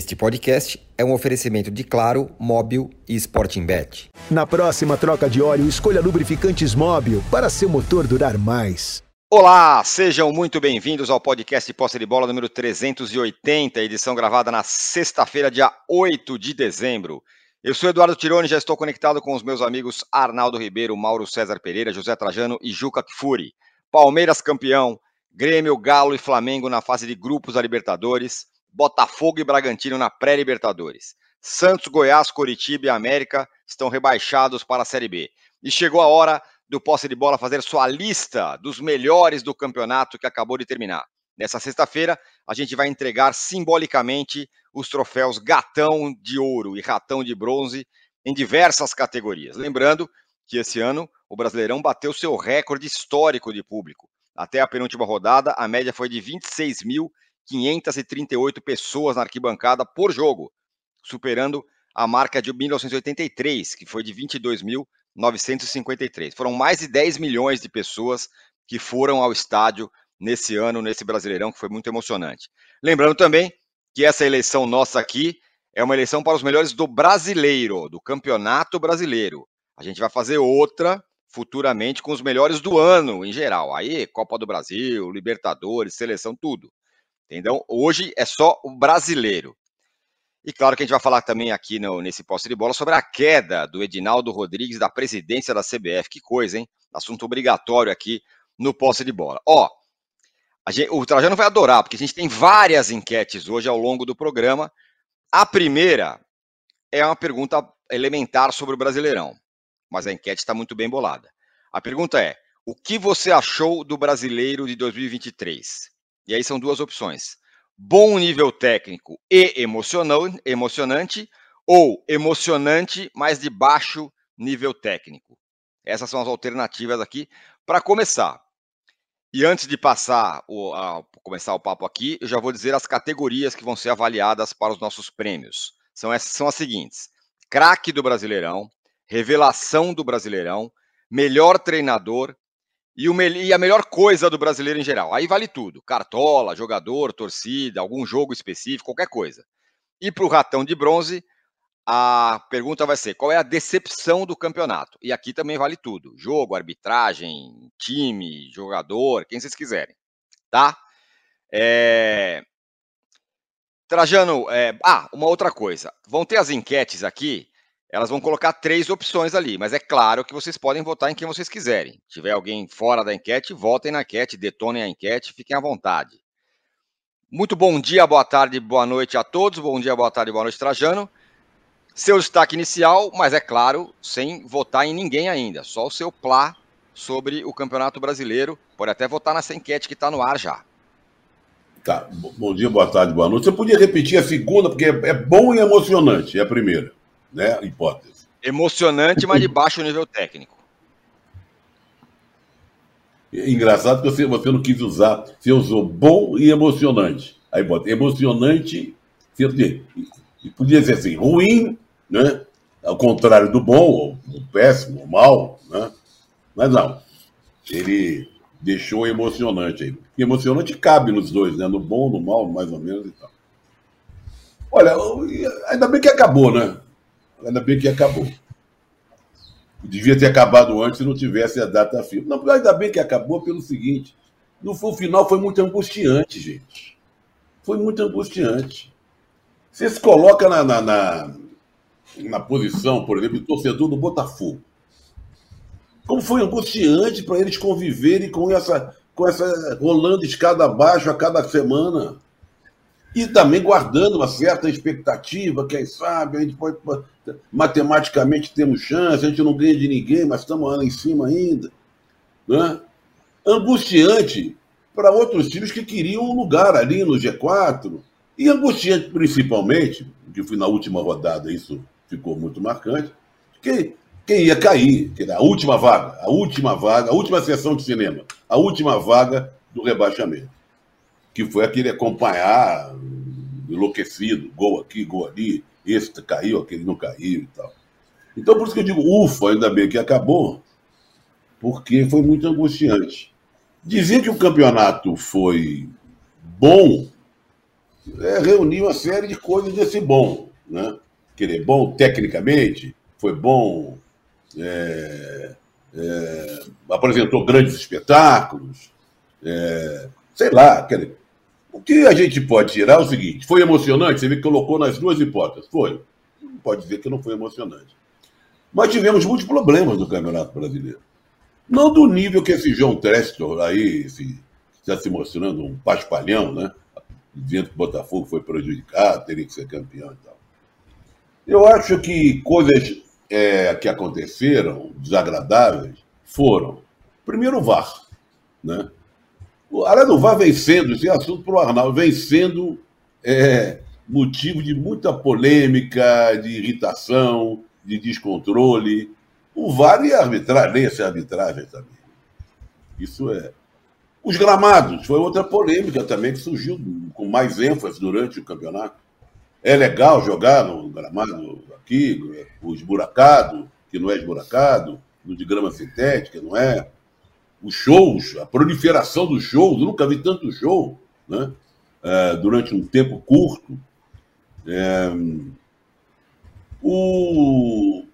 Este podcast é um oferecimento de Claro, Móbil e Sporting Bet. Na próxima troca de óleo, escolha lubrificantes Móbil para seu motor durar mais. Olá, sejam muito bem-vindos ao podcast Posse de Bola número 380, edição gravada na sexta-feira, dia 8 de dezembro. Eu sou Eduardo Tironi, já estou conectado com os meus amigos Arnaldo Ribeiro, Mauro César Pereira, José Trajano e Juca Kfouri. Palmeiras campeão, Grêmio, Galo e Flamengo na fase de grupos da Libertadores. Botafogo e Bragantino na pré-Libertadores. Santos, Goiás, Coritiba e América estão rebaixados para a Série B. E chegou a hora do posse de bola fazer sua lista dos melhores do campeonato que acabou de terminar. Nessa sexta-feira, a gente vai entregar simbolicamente os troféus Gatão de Ouro e Ratão de Bronze em diversas categorias. Lembrando que esse ano o Brasileirão bateu seu recorde histórico de público. Até a penúltima rodada, a média foi de 26 mil 538 pessoas na arquibancada por jogo, superando a marca de 1983, que foi de 22.953. Foram mais de 10 milhões de pessoas que foram ao estádio nesse ano, nesse Brasileirão, que foi muito emocionante. Lembrando também que essa eleição nossa aqui é uma eleição para os melhores do brasileiro, do Campeonato Brasileiro. A gente vai fazer outra futuramente com os melhores do ano em geral. Aí, Copa do Brasil, Libertadores, seleção, tudo. Entendeu? Hoje é só o brasileiro. E claro que a gente vai falar também aqui no, nesse poste de bola sobre a queda do Edinaldo Rodrigues da presidência da CBF. Que coisa, hein? Assunto obrigatório aqui no poste de bola. Ó, gente, o Trajano vai adorar, porque a gente tem várias enquetes hoje ao longo do programa. A primeira é uma pergunta elementar sobre o Brasileirão, mas a enquete está muito bem bolada. A pergunta é: o que você achou do brasileiro de 2023? E aí são duas opções: bom nível técnico e emocionante, ou emocionante, mas de baixo nível técnico. Essas são as alternativas aqui para começar. E antes de passar o, a, começar o papo aqui, eu já vou dizer as categorias que vão ser avaliadas para os nossos prêmios. São, essas, são as seguintes: craque do Brasileirão, revelação do Brasileirão, melhor treinador, e, o, e a melhor coisa do brasileiro em geral. Aí vale tudo: cartola, jogador, torcida, algum jogo específico, qualquer coisa. E para o ratão de bronze, a pergunta vai ser: qual é a decepção do campeonato? E aqui também vale tudo: jogo, arbitragem, time, jogador, quem vocês quiserem. Tá? É... Trajano, é... ah, uma outra coisa. Vão ter as enquetes aqui elas vão colocar três opções ali, mas é claro que vocês podem votar em quem vocês quiserem. Se tiver alguém fora da enquete, votem na enquete, detonem a enquete, fiquem à vontade. Muito bom dia, boa tarde, boa noite a todos. Bom dia, boa tarde, boa noite, Trajano. Seu destaque inicial, mas é claro, sem votar em ninguém ainda, só o seu plá sobre o Campeonato Brasileiro. Pode até votar nessa enquete que está no ar já. Tá, bom dia, boa tarde, boa noite. Você podia repetir a segunda, porque é bom e emocionante, é a primeira né? Hipótese. Emocionante, mas de baixo nível técnico. Engraçado que você, você não quis usar, você usou bom e emocionante. Aí bota emocionante, você podia, ser assim, ruim, né? Ao contrário do bom, ou péssimo, ou mal, né? Mas não. Ele deixou emocionante aí. E emocionante cabe nos dois, né? No bom, no mal, mais ou menos e tal. Olha, ainda bem que acabou, né? Ainda bem que acabou. Devia ter acabado antes se não tivesse a data firme. Não, ainda bem que acabou pelo seguinte: no final foi muito angustiante, gente. Foi muito angustiante. Você se coloca na, na, na, na posição, por exemplo, de torcedor do Botafogo. Como foi angustiante para eles conviverem com essa, com essa rolando escada abaixo a cada semana. E também guardando uma certa expectativa, quem sabe, a gente pode. Matematicamente temos chance, a gente não ganha de ninguém, mas estamos lá em cima ainda. Né? Angustiante para outros times que queriam um lugar ali no G4. E angustiante principalmente, que foi na última rodada, isso ficou muito marcante, que quem ia cair, que a última vaga, a última vaga, a última sessão de cinema, a última vaga do rebaixamento que foi aquele acompanhar enlouquecido, gol aqui, gol ali, esse caiu, aquele não caiu e tal. Então, por isso que eu digo, ufa, ainda bem que acabou, porque foi muito angustiante. Dizer que o campeonato foi bom é, reuniu uma série de coisas desse bom. Né? Querer bom tecnicamente, foi bom, é, é, apresentou grandes espetáculos, é, sei lá. Quer, o que a gente pode tirar é o seguinte: foi emocionante? Você vê que colocou nas duas hipóteses. Foi. Não pode dizer que não foi emocionante. Mas tivemos muitos problemas no Campeonato Brasileiro. Não do nível que esse João Trestor aí está se mostrando um paspalhão, né? Dizendo que o Botafogo foi prejudicado, teria que ser campeão e tal. Eu acho que coisas é, que aconteceram, desagradáveis, foram. Primeiro o VAR. Né? O área do VAR vem sendo, esse é assunto para o Arnaldo, vem sendo é, motivo de muita polêmica, de irritação, de descontrole. O VAR e a arbitragem, nem essa arbitragem também. Isso é. Os gramados, foi outra polêmica também que surgiu com mais ênfase durante o campeonato. É legal jogar no gramado aqui, o esburacado, que não é esburacado, no de grama sintética, não é? Os shows, a proliferação dos shows, nunca vi tanto show, né? É, durante um tempo curto. É, o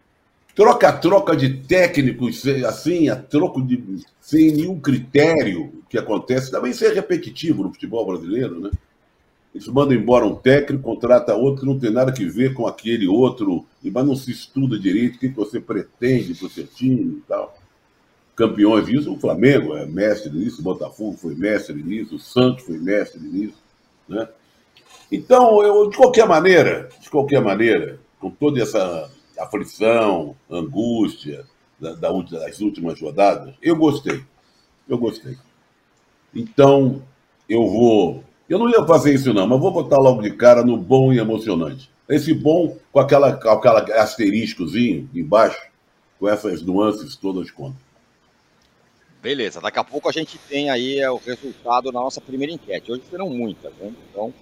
troca-troca de técnicos, assim, a troco de sem nenhum critério que acontece, também isso é repetitivo no futebol brasileiro, né? Eles mandam embora um técnico, contrata outro que não tem nada que ver com aquele outro, mas não se estuda direito o que você pretende para o seu time e tal. Campeões disso, o Flamengo é mestre nisso, o Botafogo foi mestre nisso, o Santos foi mestre nisso. Né? Então, eu, de qualquer maneira, de qualquer maneira, com toda essa aflição, angústia da, da, das últimas rodadas, eu gostei. Eu gostei. Então, eu vou eu não ia fazer isso, não, mas vou botar logo de cara no bom e emocionante. Esse bom com aquela, aquela asteriscozinho embaixo, com essas nuances todas contra. Beleza, daqui a pouco a gente tem aí é, o resultado da nossa primeira enquete. Hoje serão muitas, né? Então.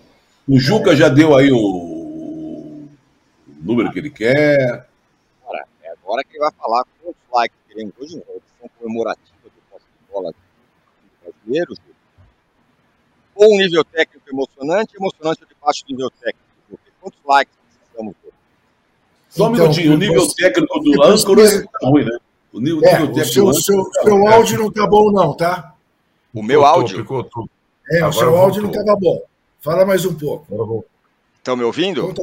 O Juca é... já deu aí o número que ele quer. Agora, é agora que ele vai falar quantos likes queremos hoje, uma edição comemorativa do posse de bola brasileiro, ou um nível técnico emocionante, emocionante ou de baixo nível técnico? Quantos likes precisamos ter? Só um então, minutinho, o nível você, técnico do âncora está ruim, né? O nível, é, nível técnico o seu, seu, tá seu áudio não está bom, não, tá? O meu áudio? É, Agora o seu áudio não estava bom. Fala mais um pouco. Estão me ouvindo?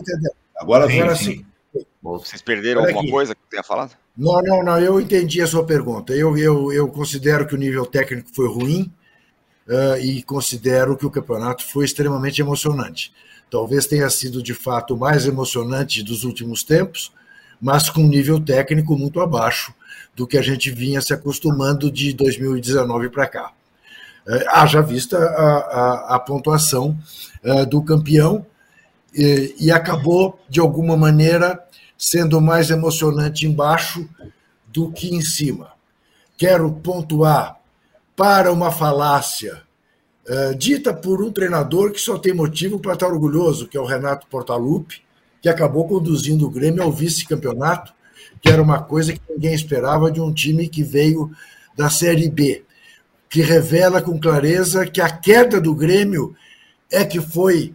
Agora, Agora sim. sim. Vocês perderam alguma aqui. coisa que eu tenha falado? Não, não, não. Eu entendi a sua pergunta. Eu, eu, eu considero que o nível técnico foi ruim uh, e considero que o campeonato foi extremamente emocionante. Talvez tenha sido de fato o mais emocionante dos últimos tempos, mas com um nível técnico muito abaixo do que a gente vinha se acostumando de 2019 para cá. Uh, haja vista a, a, a pontuação uh, do campeão e, e acabou, de alguma maneira, sendo mais emocionante embaixo do que em cima. Quero pontuar para uma falácia uh, dita por um treinador que só tem motivo para estar orgulhoso, que é o Renato Portaluppi, que acabou conduzindo o Grêmio ao vice-campeonato, que era uma coisa que ninguém esperava de um time que veio da Série B, que revela com clareza que a queda do Grêmio é que foi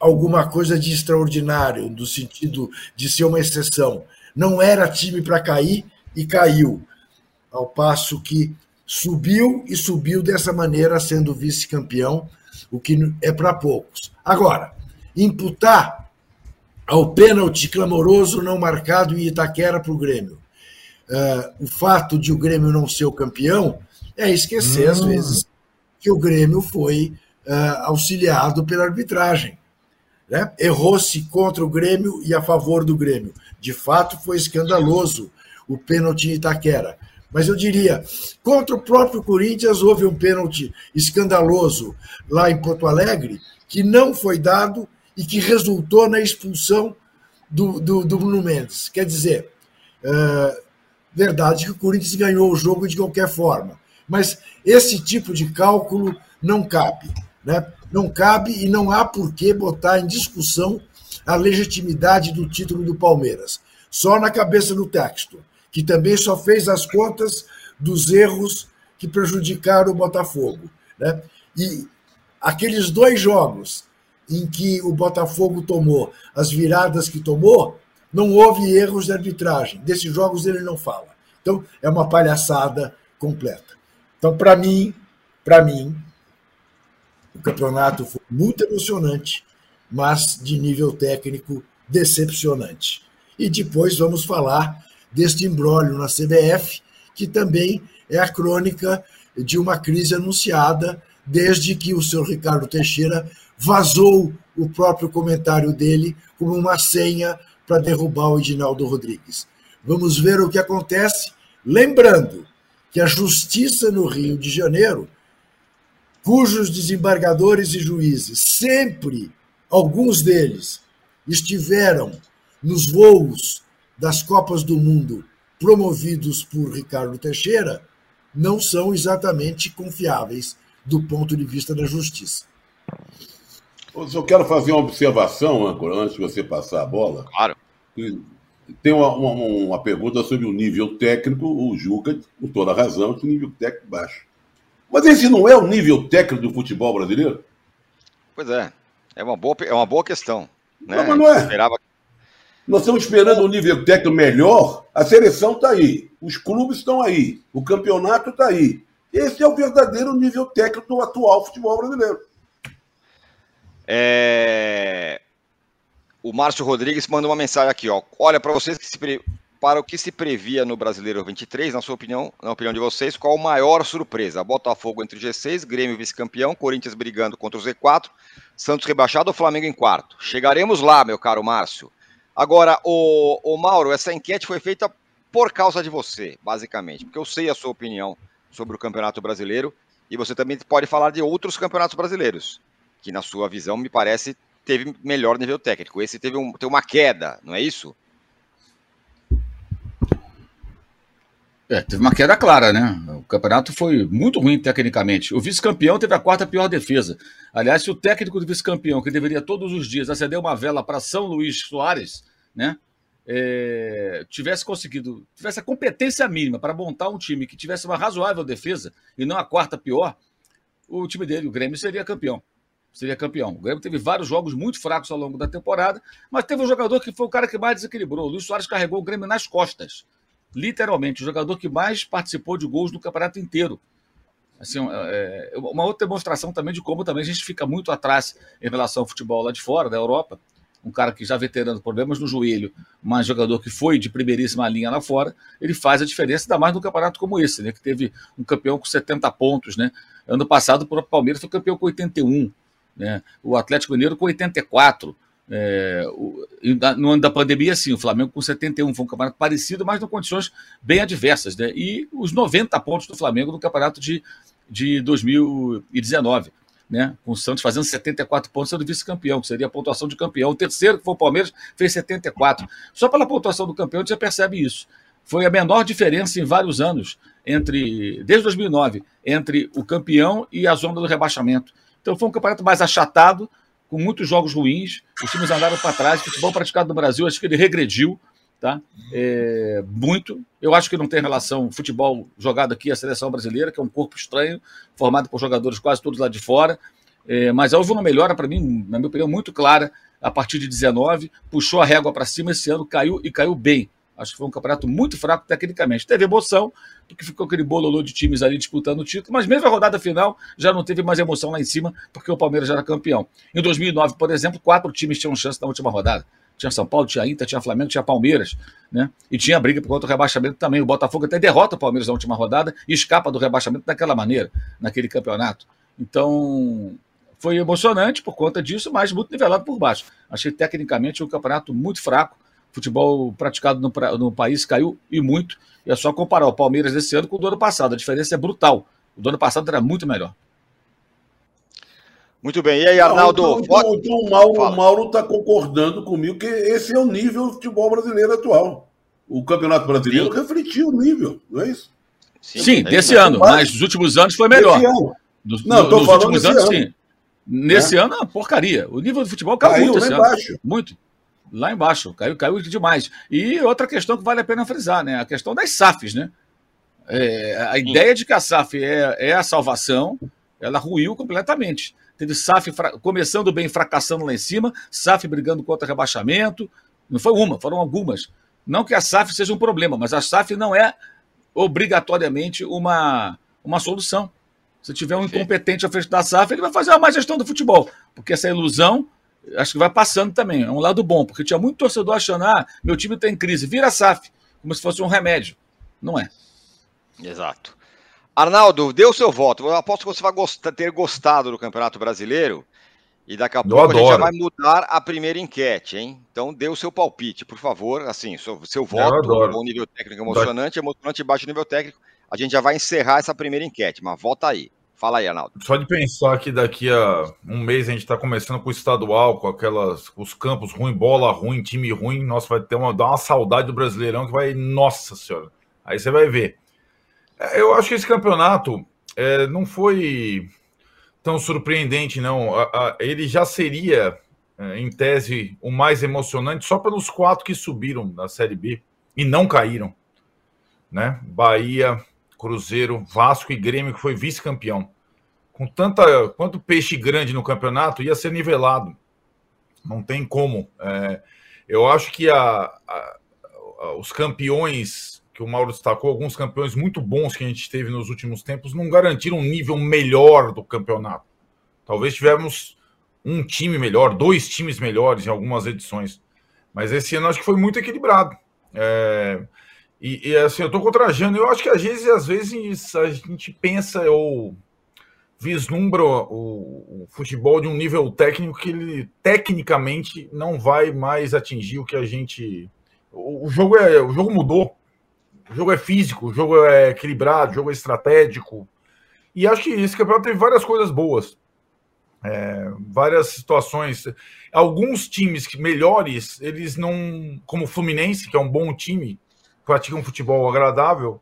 alguma coisa de extraordinário, no sentido de ser uma exceção. Não era time para cair e caiu. Ao passo que subiu e subiu dessa maneira, sendo vice-campeão, o que é para poucos. Agora, imputar ao pênalti clamoroso não marcado em Itaquera para o Grêmio uh, o fato de o Grêmio não ser o campeão é esquecer, hum. às vezes, que o Grêmio foi uh, auxiliado pela arbitragem. Né? Errou-se contra o Grêmio e a favor do Grêmio. De fato, foi escandaloso o pênalti em Itaquera. Mas eu diria, contra o próprio Corinthians houve um pênalti escandaloso lá em Porto Alegre, que não foi dado e que resultou na expulsão do, do, do Bruno Mendes. Quer dizer, é, verdade que o Corinthians ganhou o jogo de qualquer forma, mas esse tipo de cálculo não cabe. Né? Não cabe e não há por que botar em discussão a legitimidade do título do Palmeiras. Só na cabeça do texto que também só fez as contas dos erros que prejudicaram o Botafogo. Né? E aqueles dois jogos em que o Botafogo tomou, as viradas que tomou, não houve erros de arbitragem. Desses jogos ele não fala. Então, é uma palhaçada completa. Então, para mim, para mim, o campeonato foi muito emocionante, mas de nível técnico decepcionante. E depois vamos falar deste imbróglio na CBF, que também é a crônica de uma crise anunciada desde que o senhor Ricardo Teixeira vazou o próprio comentário dele como uma senha para derrubar o Edinaldo Rodrigues. Vamos ver o que acontece, lembrando que a justiça no Rio de Janeiro, cujos desembargadores e juízes sempre, alguns deles, estiveram nos voos das Copas do Mundo promovidos por Ricardo Teixeira, não são exatamente confiáveis do ponto de vista da justiça. Eu só quero fazer uma observação, Âncora, antes de você passar a bola. Claro. Tem uma, uma, uma, pergunta sobre o nível técnico. O Juca, com toda razão, tem nível técnico baixo. Mas esse não é o nível técnico do futebol brasileiro? Pois é. É uma boa, é uma boa questão. Né? Não, mas não é. Esperava... Nós estamos esperando um nível técnico melhor. A seleção está aí. Os clubes estão aí. O campeonato está aí. Esse é o verdadeiro nível técnico do atual futebol brasileiro. É... O Márcio Rodrigues mandou uma mensagem aqui, ó. Olha, para vocês que se pre... para o que se previa no Brasileiro 23, na sua opinião, na opinião de vocês, qual a maior surpresa? Botafogo entre G6, Grêmio vice-campeão, Corinthians brigando contra o Z4, Santos rebaixado ou Flamengo em quarto? Chegaremos lá, meu caro Márcio. Agora, o, o Mauro, essa enquete foi feita por causa de você, basicamente, porque eu sei a sua opinião sobre o Campeonato Brasileiro e você também pode falar de outros campeonatos brasileiros que na sua visão me parece teve melhor nível técnico. Esse teve, um, teve uma queda, não é isso? É, teve uma queda clara, né? O campeonato foi muito ruim tecnicamente. O vice-campeão teve a quarta pior defesa. Aliás, se o técnico do vice-campeão, que deveria todos os dias acender uma vela para São Luís Soares, né? É, tivesse conseguido, tivesse a competência mínima para montar um time que tivesse uma razoável defesa e não a quarta pior, o time dele, o Grêmio, seria campeão seria campeão. O Grêmio teve vários jogos muito fracos ao longo da temporada, mas teve um jogador que foi o cara que mais desequilibrou. O Luiz Soares carregou o Grêmio nas costas. Literalmente, o jogador que mais participou de gols no campeonato inteiro. Assim, é, é, uma outra demonstração também de como também a gente fica muito atrás em relação ao futebol lá de fora, da Europa. Um cara que já veterano, problemas no joelho, mas jogador que foi de primeiríssima linha lá fora, ele faz a diferença, ainda mais num campeonato como esse, né? Que teve um campeão com 70 pontos, né? Ano passado, o Palmeiras foi campeão com 81. Né? O Atlético Mineiro com 84. É, no ano da pandemia, sim, o Flamengo com 71 foi um campeonato parecido, mas em condições bem adversas. Né? E os 90 pontos do Flamengo no campeonato de, de 2019. Né? Com o Santos fazendo 74 pontos, sendo vice-campeão, que seria a pontuação de campeão. O terceiro, que foi o Palmeiras, fez 74. Só pela pontuação do campeão, já percebe isso. Foi a menor diferença em vários anos, entre desde 2009, entre o campeão e a zona do rebaixamento. Então foi um campeonato mais achatado, com muitos jogos ruins. Os times andaram para trás. O futebol praticado no Brasil, acho que ele regrediu tá? É, muito. Eu acho que não tem relação futebol jogado aqui a seleção brasileira, que é um corpo estranho, formado por jogadores quase todos lá de fora. É, mas houve uma melhora, para mim, na minha opinião, muito clara a partir de 19, puxou a régua para cima esse ano, caiu e caiu bem. Acho que foi um campeonato muito fraco tecnicamente. Teve emoção, porque ficou aquele bololô de times ali disputando o título, mas mesmo a rodada final já não teve mais emoção lá em cima, porque o Palmeiras já era campeão. Em 2009, por exemplo, quatro times tinham chance na última rodada. Tinha São Paulo, tinha Inter, tinha Flamengo, tinha Palmeiras, né? E tinha briga por conta do rebaixamento também. O Botafogo até derrota o Palmeiras na última rodada e escapa do rebaixamento daquela maneira, naquele campeonato. Então, foi emocionante por conta disso, mas muito nivelado por baixo. Achei tecnicamente um campeonato muito fraco futebol praticado no, no, país caiu e muito. E é só comparar o Palmeiras desse ano com o do ano passado. A diferença é brutal. O do ano passado era muito melhor. Muito bem. E aí, Arnaldo? Não, então, então, então, o Mauro está concordando comigo que esse é o nível do futebol brasileiro atual. O Campeonato Brasileiro Sim. refletiu o nível, não é isso? Sim, sim é desse ano, mas nos últimos anos foi melhor. Dos, não, no, nos últimos anos, ano. sim. Nesse é. ano, porcaria. O nível do futebol caiu, caiu muito esse ano. Muito. Lá embaixo, caiu, caiu demais. E outra questão que vale a pena frisar, né? A questão das SAFs, né? É, a ideia de que a SAF é, é a salvação, ela ruiu completamente. Teve SAF começando bem, fracassando lá em cima, SAF brigando contra rebaixamento. Não foi uma, foram algumas. Não que a SAF seja um problema, mas a SAF não é obrigatoriamente uma, uma solução. Se tiver um incompetente à frente da SAF, ele vai fazer uma má gestão do futebol. Porque essa ilusão, acho que vai passando também. É um lado bom, porque tinha muito torcedor achando, ah, meu time está em crise, vira SAF, como se fosse um remédio. Não é. Exato. Arnaldo, dê o seu voto. Eu aposto que você vai gostar, ter gostado do Campeonato Brasileiro. E daqui a pouco a gente já vai mudar a primeira enquete, hein? Então dê o seu palpite, por favor. Assim, seu, seu voto, bom nível técnico emocionante, emocionante e baixo nível técnico. A gente já vai encerrar essa primeira enquete, mas volta aí. Fala aí, Arnaldo. Só de pensar que daqui a um mês a gente está começando com o estadual, com aquelas, os campos ruim, bola ruim, time ruim, nossa, vai ter uma, dar uma saudade do Brasileirão que vai, nossa senhora. Aí você vai ver. É, eu acho que esse campeonato é, não foi tão surpreendente, não. A, a, ele já seria, é, em tese, o mais emocionante só pelos quatro que subiram da Série B e não caíram. Né? Bahia, Cruzeiro, Vasco e Grêmio, que foi vice-campeão. Com tanta quanto peixe grande no campeonato, ia ser nivelado. Não tem como. É, eu acho que a, os campeões que o Mauro destacou, alguns campeões muito bons que a gente teve nos últimos tempos, não garantiram um nível melhor do campeonato. Talvez tivemos um time melhor, dois times melhores em algumas edições. Mas esse ano acho que foi muito equilibrado. É, e, e, assim, eu tô contrajando. Eu acho que às vezes, às vezes a gente pensa ou vislumbra o, o, futebol de um nível técnico que ele tecnicamente não vai mais atingir o que a gente. O, o jogo é, o jogo mudou. O jogo é físico, o jogo é equilibrado, o jogo é estratégico. E acho que esse campeonato teve várias coisas boas. É, várias situações. Alguns times melhores, eles não. Como o Fluminense, que é um bom time, pratica um futebol agradável,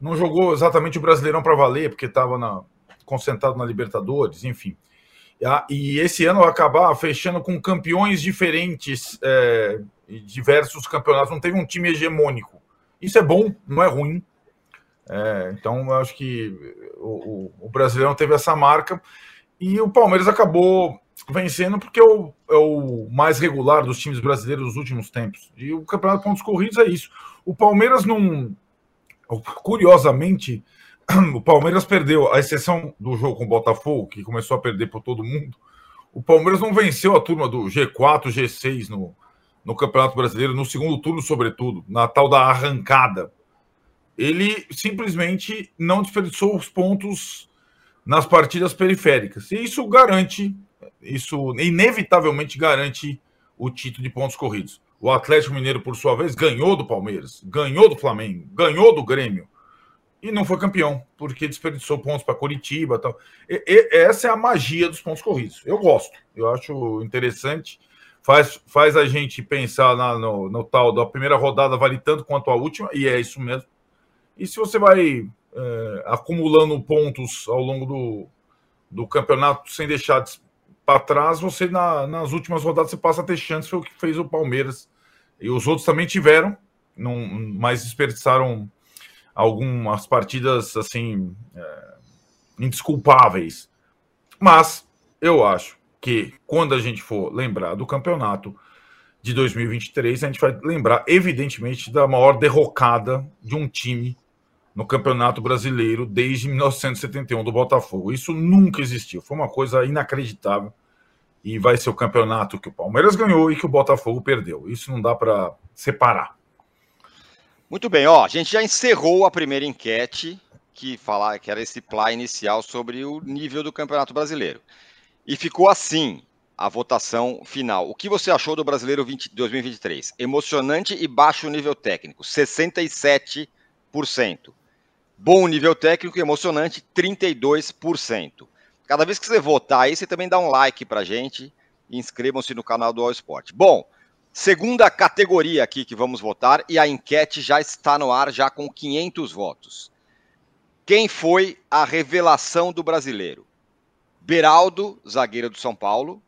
não jogou exatamente o Brasileirão para valer, porque estava concentrado na Libertadores, enfim. E esse ano acabar fechando com campeões diferentes, é, diversos campeonatos. Não teve um time hegemônico. Isso é bom, não é ruim. É, então, eu acho que o, o, o, Brasileirão teve essa marca e o Palmeiras acabou vencendo porque é o, é o mais regular dos times brasileiros dos últimos tempos. E o Campeonato de Pontos Corridos é isso. O Palmeiras não. Curiosamente, o Palmeiras perdeu, a exceção do jogo com o Botafogo, que começou a perder por todo mundo. O Palmeiras não venceu a turma do G4, G6 no, no Campeonato Brasileiro, no segundo turno, sobretudo, na tal da arrancada. Ele simplesmente não desperdiçou os pontos nas partidas periféricas. E isso garante, isso inevitavelmente garante o título de pontos corridos. O Atlético Mineiro, por sua vez, ganhou do Palmeiras, ganhou do Flamengo, ganhou do Grêmio e não foi campeão, porque desperdiçou pontos para Curitiba tal. E, essa é a magia dos pontos corridos. Eu gosto, eu acho interessante faz, faz a gente pensar na, no, no, tal da primeira rodada vale tanto quanto a última, e é isso mesmo. E se você vai é, acumulando pontos ao longo do, do campeonato sem deixar para trás, você na, nas últimas rodadas você passa a ter chance, foi o que fez o Palmeiras. E os outros também tiveram, não, mas desperdiçaram algumas partidas assim é, indesculpáveis. Mas eu acho que quando a gente for lembrar do campeonato de 2023, a gente vai lembrar, evidentemente, da maior derrocada de um time no Campeonato Brasileiro desde 1971 do Botafogo. Isso nunca existiu, foi uma coisa inacreditável. E vai ser o campeonato que o Palmeiras ganhou e que o Botafogo perdeu. Isso não dá para separar. Muito bem, ó, a gente já encerrou a primeira enquete que falar que era esse plá inicial sobre o nível do Campeonato Brasileiro. E ficou assim a votação final. O que você achou do Brasileiro 20, 2023? Emocionante e baixo nível técnico, 67%. Bom nível técnico e emocionante, 32%. Cada vez que você votar aí, você também dá um like pra gente e inscrevam-se no canal do All Sport. Bom, segunda categoria aqui que vamos votar e a enquete já está no ar, já com 500 votos. Quem foi a revelação do brasileiro? Beraldo, zagueiro do São Paulo,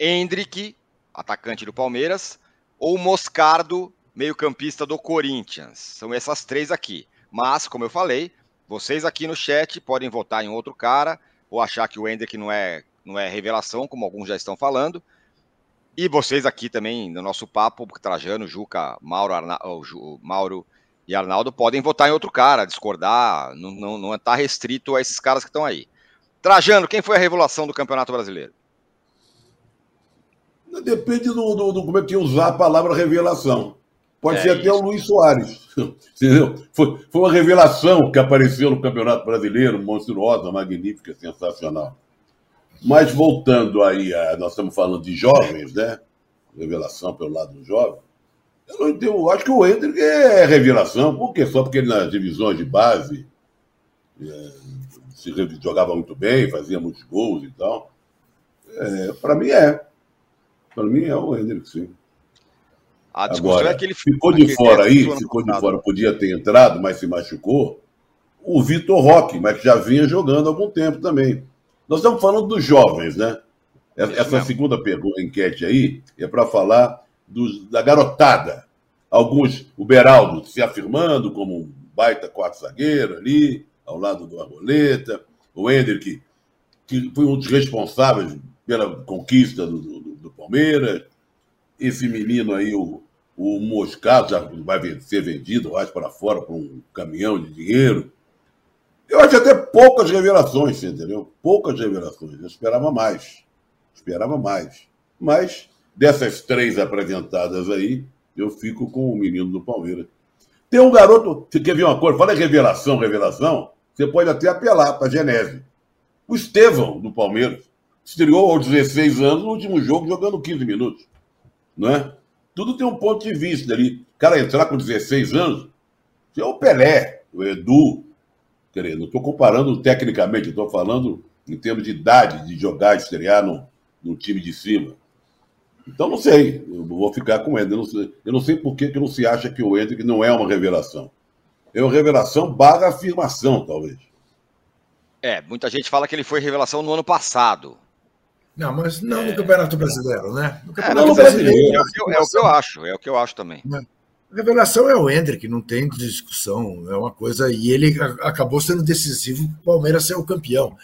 Hendrick, atacante do Palmeiras, ou Moscardo, meio-campista do Corinthians. São essas três aqui. Mas, como eu falei, vocês aqui no chat podem votar em outro cara ou achar que o Hendrick não é não é revelação, como alguns já estão falando. E vocês aqui também, no nosso papo, Trajano, Juca, Mauro, Arna... Mauro e Arnaldo podem votar em outro cara, discordar, não está não, não tá restrito a esses caras que estão aí. Trajano, quem foi a revelação do Campeonato Brasileiro? Depende do, do, do como é que usar a palavra revelação. Pode é ser até o Luiz Soares. Entendeu? Foi, foi uma revelação que apareceu no Campeonato Brasileiro, monstruosa, magnífica, sensacional. Mas voltando aí, a, nós estamos falando de jovens, né? Revelação pelo lado do jovem. Eu não entendo, eu acho que o Hendrick é revelação, por quê? Só porque ele nas divisões de base é, se jogava muito bem, fazia muitos gols e tal. É, Para mim é. Para mim é o Hendrick, sim. A discussão Agora, é que ele ficou de fora aí, ficou de fora, podia ter entrado, mas se machucou. O Vitor Roque, mas que já vinha jogando há algum tempo também. Nós estamos falando dos jovens, né? Essa segunda pergunta, enquete aí é para falar dos, da garotada. Alguns, o Beraldo se afirmando como um baita quarto zagueiro ali, ao lado do Arboleta. O Hendrick, que foi um dos responsáveis pela conquista do, do, do Palmeiras. Esse menino aí, o, o Moscato, já vai ser vendido, mais para fora, por um caminhão de dinheiro. Eu acho até poucas revelações, entendeu? Poucas revelações. Eu esperava mais. Esperava mais. Mas, dessas três apresentadas aí, eu fico com o menino do Palmeiras. Tem um garoto, você quer ver uma coisa? Fala revelação, revelação. Você pode até apelar para a Genese. O Estevão, do Palmeiras, estreou aos 16 anos no último jogo, jogando 15 minutos. Não é? Tudo tem um ponto de vista ali. O cara entrar com 16 anos, é o Pelé, o Edu, Quer não estou comparando tecnicamente, estou falando em termos de idade de jogar, estrear no, no time de cima. Então, não sei. Eu vou ficar com o Hendrick. Eu não sei, eu não sei por que, que não se acha que o Hendrick não é uma revelação. É uma revelação barra afirmação, talvez. É, muita gente fala que ele foi revelação no ano passado. Não, mas não é... no Campeonato Brasileiro, né? No Campeonato é, no Brasileiro. É, é, o que eu acho, é o que eu acho também. É. A revelação é o Hendrick, não tem discussão. É uma coisa. E ele acabou sendo decisivo para o Palmeiras ser o campeão.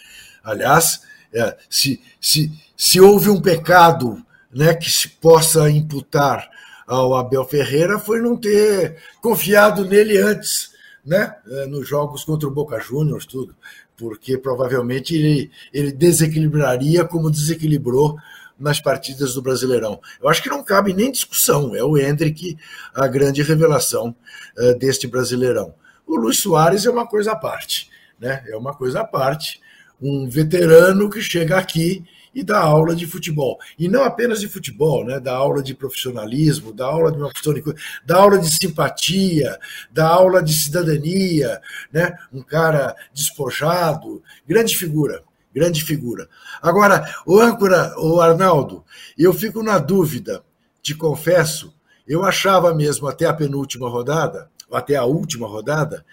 Aliás, é, se, se, se houve um pecado né, que se possa imputar ao Abel Ferreira, foi não ter confiado nele antes, né, é, nos jogos contra o Boca Juniors, tudo. Porque provavelmente ele, ele desequilibraria como desequilibrou nas partidas do Brasileirão. Eu acho que não cabe nem discussão, é o Hendrick a grande revelação uh, deste Brasileirão. O Luiz Soares é uma coisa à parte, né? É uma coisa à parte, um veterano que chega aqui e dá aula de futebol. E não apenas de futebol, né? Dá aula de profissionalismo, dá aula de uma de dá aula de simpatia, dá aula de cidadania, né? Um cara despojado, grande figura, grande figura. Agora, o âncora, o Arnaldo, eu fico na dúvida, te confesso, eu achava mesmo até a penúltima rodada, ou até a última rodada,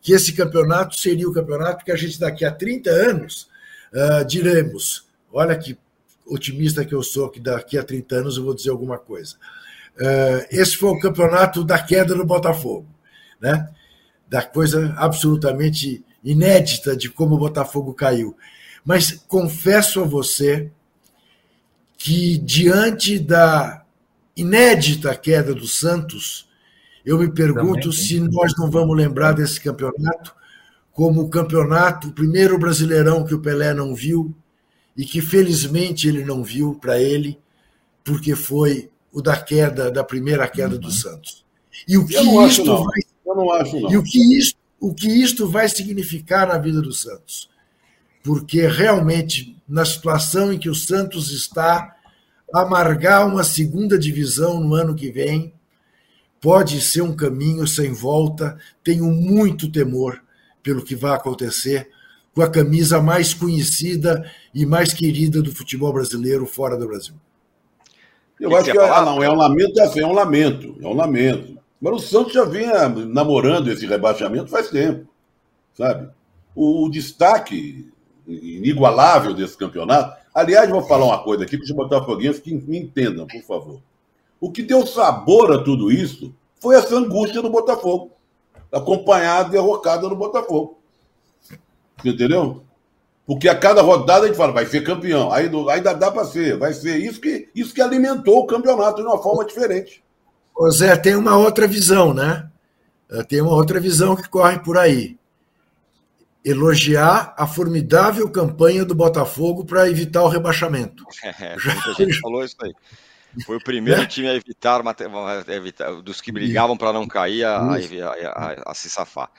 que esse campeonato seria o campeonato que a gente daqui a 30 anos uh, diremos, olha que otimista que eu sou, que daqui a 30 anos eu vou dizer alguma coisa. Uh, esse foi o campeonato da queda do Botafogo, né? da coisa absolutamente inédita de como o Botafogo caiu. Mas confesso a você que, diante da inédita queda do Santos, eu me pergunto se nós não vamos lembrar desse campeonato como o campeonato, o primeiro brasileirão que o Pelé não viu e que felizmente ele não viu para ele, porque foi o da queda, da primeira queda uhum. do Santos. E o que isto acho, vai, eu não acho, não. E o que isto, o que isto vai significar na vida do Santos? porque realmente, na situação em que o Santos está, amargar uma segunda divisão no ano que vem pode ser um caminho sem volta. Tenho muito temor pelo que vai acontecer com a camisa mais conhecida e mais querida do futebol brasileiro fora do Brasil. Eu acho que é, não, é um lamento, é, é um lamento, é um lamento. Mas o Santos já vinha namorando esse rebaixamento faz tempo, sabe? O, o destaque inigualável desse campeonato. Aliás, vou falar uma coisa aqui para os botafoguenses que me entendam, por favor. O que deu sabor a tudo isso foi essa angústia do Botafogo, acompanhada e derrocada no Botafogo. Entendeu? Porque a cada rodada a gente fala, vai ser campeão. Aí ainda dá para ser, vai ser. Isso que, isso que alimentou o campeonato de uma forma diferente. Ô Zé, tem uma outra visão, né? Eh, Tem uma outra visão que corre por aí. Elogiar a formidável campanha do Botafogo para evitar o rebaixamento. É, muita gente falou isso aí. Foi o primeiro Né? time a evitar, a evitar- dos que brigavam para não cair, a, a- a- a- a se safar.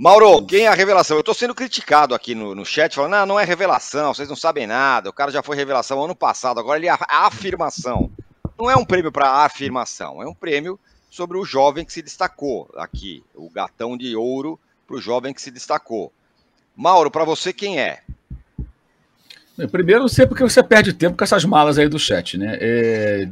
Mauro, quem é a revelação? Eu estou sendo criticado aqui no, no chat, falando, não, não é revelação, vocês não sabem nada, o cara já foi revelação ano passado, agora ele é a afirmação. Não é um prêmio para afirmação, é um prêmio sobre o jovem que se destacou aqui, o gatão de ouro para o jovem que se destacou. Mauro, para você quem é? Primeiro, não sei porque você perde tempo com essas malas aí do chat, né? É,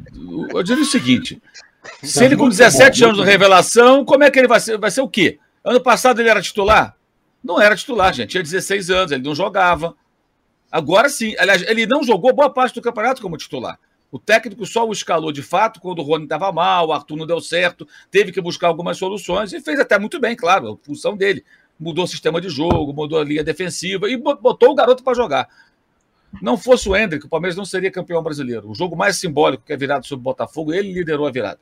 eu diria o seguinte: se ele com Muito 17 bom, anos de revelação, como é que ele vai ser? Vai ser o quê? Ano passado ele era titular? Não era titular, gente. Tinha 16 anos, ele não jogava. Agora sim. Aliás, ele não jogou boa parte do campeonato como titular. O técnico só o escalou de fato quando o Rony estava mal, o Arthur não deu certo, teve que buscar algumas soluções e fez até muito bem, claro, a função dele. Mudou o sistema de jogo, mudou a linha defensiva e botou o garoto para jogar. Não fosse o Hendrick, o Palmeiras não seria campeão brasileiro. O jogo mais simbólico que é virado sobre o Botafogo, ele liderou a virada.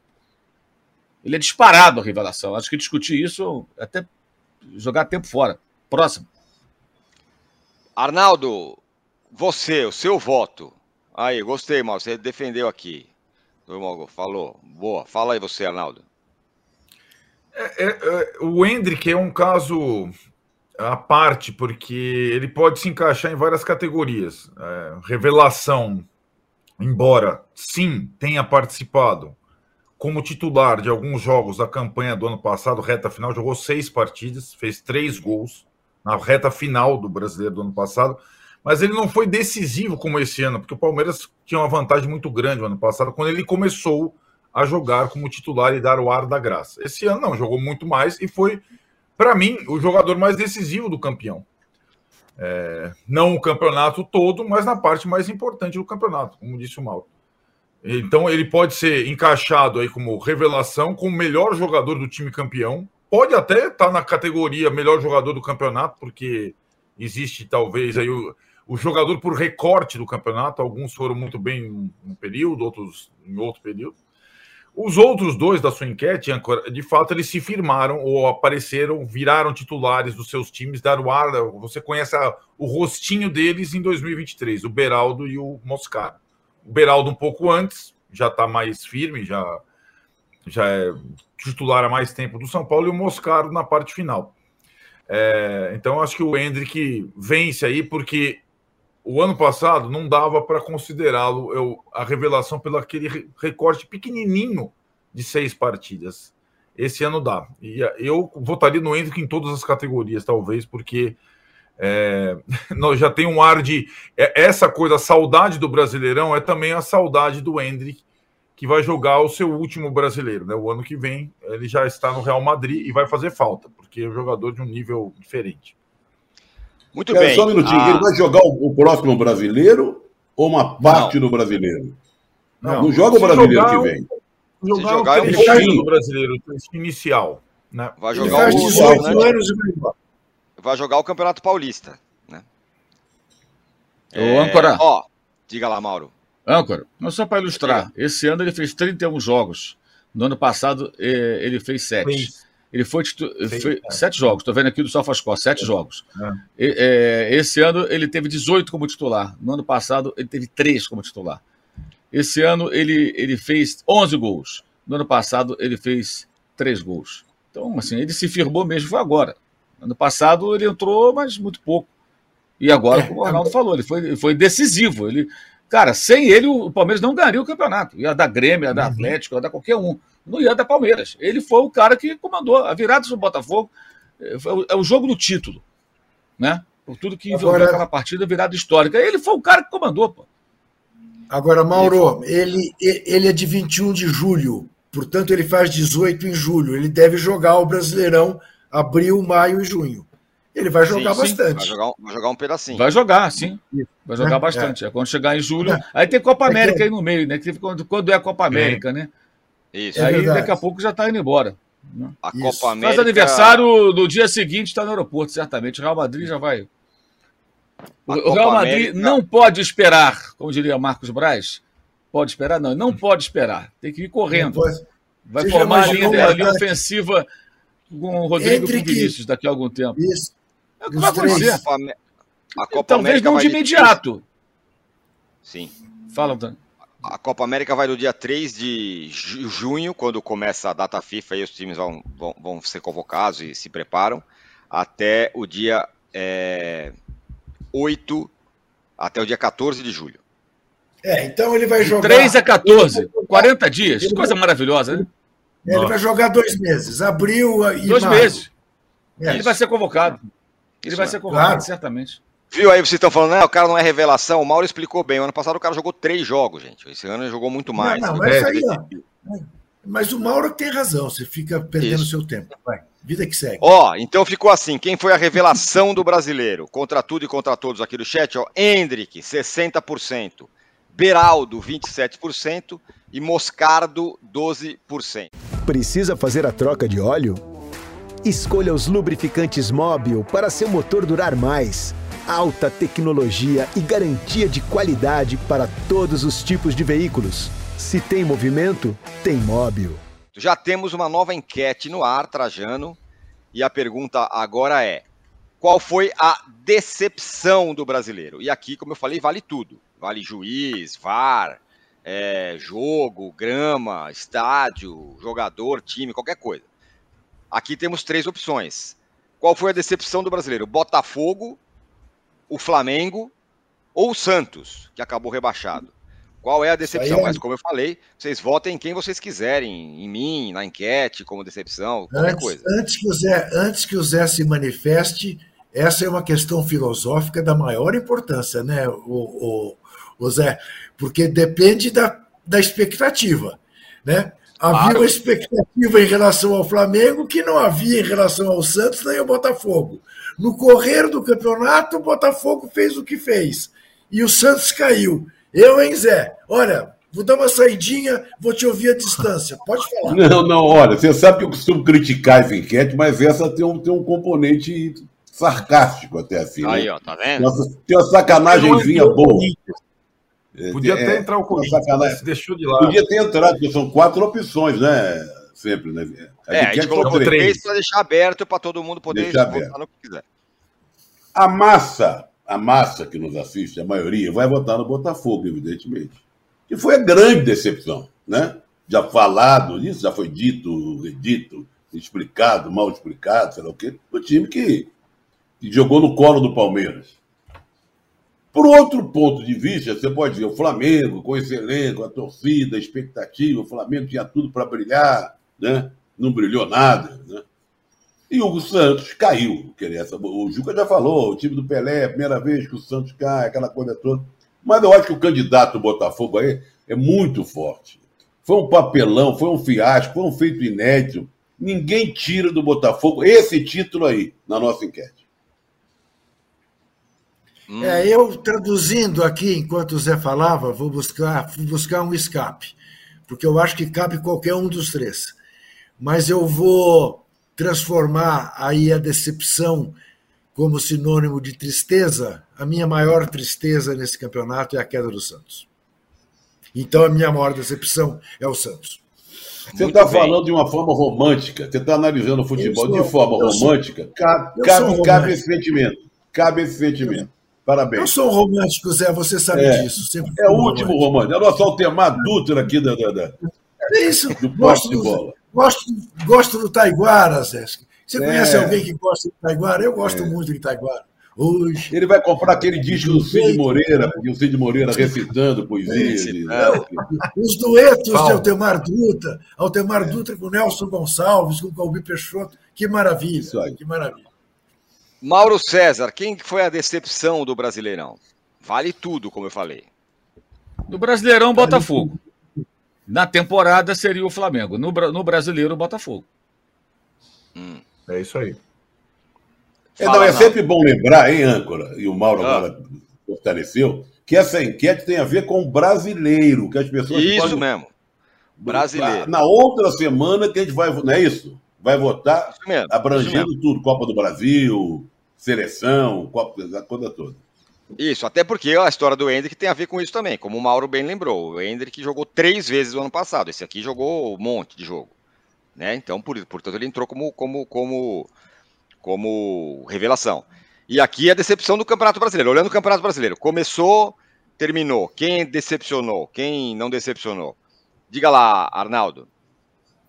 Ele é disparado a revelação. Acho que discutir isso é até jogar tempo fora. Próximo. Arnaldo, você, o seu voto. Aí, gostei, Mauro. Você defendeu aqui. O Falou. Boa. Fala aí você, Arnaldo. É, é, o Hendrick é um caso à parte, porque ele pode se encaixar em várias categorias. É, revelação, embora sim tenha participado como titular de alguns jogos da campanha do ano passado, reta final, jogou seis partidas, fez três gols na reta final do brasileiro do ano passado, mas ele não foi decisivo como esse ano, porque o Palmeiras tinha uma vantagem muito grande no ano passado, quando ele começou a jogar como titular e dar o ar da graça. Esse ano não, jogou muito mais e foi, para mim, o jogador mais decisivo do campeão. É, não o campeonato todo, mas na parte mais importante do campeonato, como disse o Mauro. Então ele pode ser encaixado aí como revelação, como melhor jogador do time campeão. Pode até estar na categoria melhor jogador do campeonato, porque existe talvez aí o, o jogador por recorte do campeonato. Alguns foram muito bem em um período, outros em outro período. Os outros dois da sua enquete, de fato, eles se firmaram ou apareceram, viraram titulares dos seus times, deram ar. Você conhece a, o rostinho deles em 2023, o Beraldo e o Moscar. O Beraldo um pouco antes, já está mais firme, já, já é titular há mais tempo do São Paulo, e o Moscaro na parte final. É, então, acho que o Hendrick vence aí, porque o ano passado não dava para considerá-lo a revelação pelo aquele recorte pequenininho de seis partidas. Esse ano dá. E eu votaria no Hendrick em todas as categorias, talvez, porque é, nós já tem um ar de. É, essa coisa, a saudade do Brasileirão é também a saudade do Hendrick, que vai jogar o seu último brasileiro. Né? O ano que vem ele já está no Real Madrid e vai fazer falta, porque é um jogador de um nível diferente. Muito Cara, bem. Só um minutinho, Ah, ele vai jogar o, o próximo brasileiro ou uma parte do brasileiro? Não, não joga o se brasileiro jogar que o- vem. Jogar, jogar, o ele trecho faz- do brasileiro, o trecho inicial. Né? vai Ele jogar faz o 18 Campeonato- anos e vai embora. Vai jogar o Campeonato Paulista. Né? Ô, âncora. Ó, diga lá, Mauro. Âncora, não só para ilustrar, esse ano ele fez 31 jogos. No ano passado eh, ele fez 7. Fez. Ele foi, titu... Fez, foi é. sete jogos, estou vendo aqui do SofaScore, sete jogos. É. E, eh, esse ano ele teve 18 como titular. No ano passado ele teve 3 como titular. Esse ano ele, ele fez 11 gols. No ano passado ele fez 3 gols. Então, assim, ele se firmou mesmo, foi agora. Ano passado ele entrou, mas muito pouco. E agora, É, como o Arnaldo falou, ele foi, foi decisivo. Ele, cara, sem ele o Palmeiras não ganharia o campeonato. Ia dar Grêmio, ia dar Atlético, ia dar qualquer um. Não ia dar Palmeiras. Ele foi o cara que comandou a virada do Botafogo. É o- é o jogo do título, né? Por tudo que envolveu Agora- aquela partida virada histórica. Ele foi o cara que comandou, pô. Agora, Mauro, ele, ele é de 21 de julho, portanto, ele faz 18 em julho. Ele deve jogar o Brasileirão abril, maio e junho. Ele vai jogar Sim, sim, bastante. Vai jogar, um- vai jogar um pedacinho. Vai jogar, sim. Vai jogar É, bastante. É. Quando chegar em julho. É. Aí tem Copa É América aí no meio, né? Quando, quando é a Copa América, né? Isso. É aí daqui a pouco já tá indo embora. A Isso. Copa Faz América. aniversário no dia seguinte, está no aeroporto, certamente. O Real Madrid já vai. O, o Real Madrid América... não pode esperar, como diria Marcos Braz. Pode esperar? Não, não pode esperar. Tem que ir correndo. Vai Você formar a linha, a linha ofensiva com o Rodrigo Entre com Vinícius que... daqui a algum tempo. Isso. É o que vai acontecer. A Copa, a Copa Talvez América não de imediato. Sim. Fala, Antônio. A Copa América vai do dia 3 de junho, quando começa a data FIFA e os times vão, vão, vão ser convocados e se preparam, até o dia é, 8, até o dia 14 de julho. É, então ele vai jogar. 3 a 14, 40 dias, ele coisa vai... maravilhosa, né? Ele Nossa. vai jogar dois meses, abril e. Dois maio. meses. É. Ele vai ser convocado. Ele Isso vai ser convocado, claro. certamente. Viu aí, vocês estão falando, né? O cara não é revelação. O Mauro explicou bem. O ano passado o cara jogou três jogos, gente. Esse ano ele jogou muito mais. Não, não, mas, é, aí, mas o Mauro tem razão. Você fica perdendo Isso. seu tempo. Vai. Vida que segue. Ó, então ficou assim. Quem foi a revelação do brasileiro? Contra tudo e contra todos aqui do chat, ó. Hendrick, 60%. Beraldo, 27%. E Moscardo, 12%. Precisa fazer a troca de óleo? Escolha os lubrificantes Móbil para seu motor durar mais alta tecnologia e garantia de qualidade para todos os tipos de veículos. Se tem movimento, tem móvel. Já temos uma nova enquete no ar, Trajano, e a pergunta agora é: qual foi a decepção do brasileiro? E aqui, como eu falei, vale tudo: vale juiz, VAR, é, jogo, grama, estádio, jogador, time, qualquer coisa. Aqui temos três opções. Qual foi a decepção do brasileiro? Botafogo, o Flamengo ou o Santos, que acabou rebaixado. Qual é a decepção? É... Mas, como eu falei, vocês votem em quem vocês quiserem, em mim, na enquete, como decepção, qualquer antes, coisa. Antes que, o Zé, antes que o Zé se manifeste, essa é uma questão filosófica da maior importância, né, o, o, o Zé? Porque depende da, da expectativa, né? Havia claro. uma expectativa em relação ao Flamengo que não havia em relação ao Santos nem ao Botafogo. No correr do campeonato, o Botafogo fez o que fez. E o Santos caiu. Eu, hein, Zé? Olha, vou dar uma saidinha, vou te ouvir à distância. Pode falar. Não, não, olha, você sabe que eu costumo criticar essa enquete, mas essa tem um, tem um componente sarcástico até assim. Né? Aí, ó, tá vendo? Tem uma sacanagemzinha boa. Podia é, até entrar o Corinthians, sacanagem. deixou de lado. Podia ter entrado, porque são quatro opções, né? Sempre, né? A é, a gente colocou três para deixar aberto para todo mundo poder deixar votar no que quiser. A massa, a massa que nos assiste, a maioria, vai votar no Botafogo, evidentemente. Que foi a grande decepção, né? Já falado isso, já foi dito, redito, explicado, mal explicado, sei lá o quê. O time que, que jogou no colo do Palmeiras. Por outro ponto de vista, você pode dizer, o Flamengo, com esse elenco, a torcida, a expectativa, o Flamengo tinha tudo para brilhar, né? não brilhou nada. Né? E o Santos caiu. O Juca já falou, o time do Pelé, a primeira vez que o Santos cai, aquela coisa toda. Mas eu acho que o candidato do Botafogo aí é muito forte. Foi um papelão, foi um fiasco, foi um feito inédito. Ninguém tira do Botafogo esse título aí na nossa enquete. Hum. É, eu traduzindo aqui, enquanto o Zé falava, vou buscar, vou buscar um escape, porque eu acho que cabe qualquer um dos três. Mas eu vou transformar aí a decepção como sinônimo de tristeza. A minha maior tristeza nesse campeonato é a queda do Santos. Então a minha maior decepção é o Santos. Você está falando de uma forma romântica, você está analisando o futebol sou, de forma romântica. Sou, cabe, cabe, cabe esse sentimento. Cabe esse sentimento. Parabéns. Eu sou um romântico, Zé, você sabe é, disso. Sempre é o último romântico. É o nosso Altemar Dutra aqui da, da, da, é isso. do gosto de bola. Gosto, gosto do Taiguara, Zé. Você é. conhece alguém que gosta de Taiguara? Eu gosto é. muito de Taiguara. Hoje. Ele vai comprar aquele disco do Cid Moreira, porque o Cid Moreira recitando poesia. Os duetos Paulo. de Altemar Dutra, Altemar Dutra com Nelson Gonçalves, com Calbi Peixoto. Que maravilha. Que maravilha. Mauro César, quem foi a decepção do Brasileirão? Vale tudo, como eu falei. No Brasileirão, Botafogo. Na temporada seria o Flamengo. No, no Brasileiro, Botafogo. Hum. É isso aí. É, não, é sempre bom lembrar, hein, âncora? E o Mauro ah. agora fortaleceu, que essa enquete tem a ver com o brasileiro, que as pessoas. Isso podem... mesmo. Brasileiro. Na outra semana que a gente vai. Não é isso? Vai votar mesmo, abrangendo tudo: Copa do Brasil, seleção, Copa, a coisa toda. Isso, até porque a história do Hendrick tem a ver com isso também, como o Mauro bem lembrou. O Hendrick jogou três vezes no ano passado, esse aqui jogou um monte de jogo. Né? Então, por, portanto, ele entrou como, como, como, como revelação. E aqui é a decepção do Campeonato Brasileiro. Olhando o Campeonato Brasileiro, começou, terminou. Quem decepcionou? Quem não decepcionou? Diga lá, Arnaldo.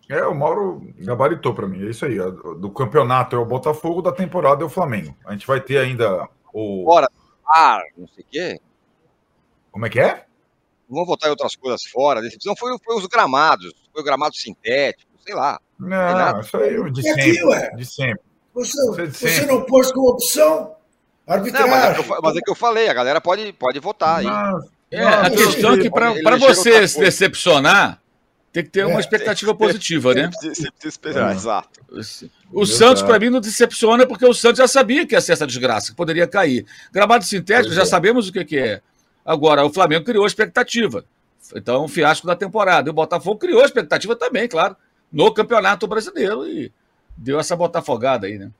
É, o Mauro gabaritou para mim. É isso aí. Do campeonato é o Botafogo, da temporada é o Flamengo. A gente vai ter ainda o. Fora, ar, não sei o quê. Como é que é? Vão votar em outras coisas fora. A decepção foi, foi os gramados. Foi o gramado sintético, sei lá. Não, isso aí é de sempre. Aqui, de sempre. Você, você não pôs como opção arbitragem. Não, mas, é eu, mas, é que eu falei, a galera pode, pode votar aí. É, a questão é que para você se decepcionar, tem que ter uma é. expectativa positiva, né? Você precisa esperar, exato. O Santos, para mim, não decepciona porque o Santos já sabia que ia ser essa desgraça, que poderia cair. Gramado sintético, já sabemos o que, que é. Agora, o Flamengo criou expectativa. Então, um fiasco da temporada. E o Botafogo criou expectativa também, claro, no Campeonato Brasileiro e deu essa botafogada aí, né?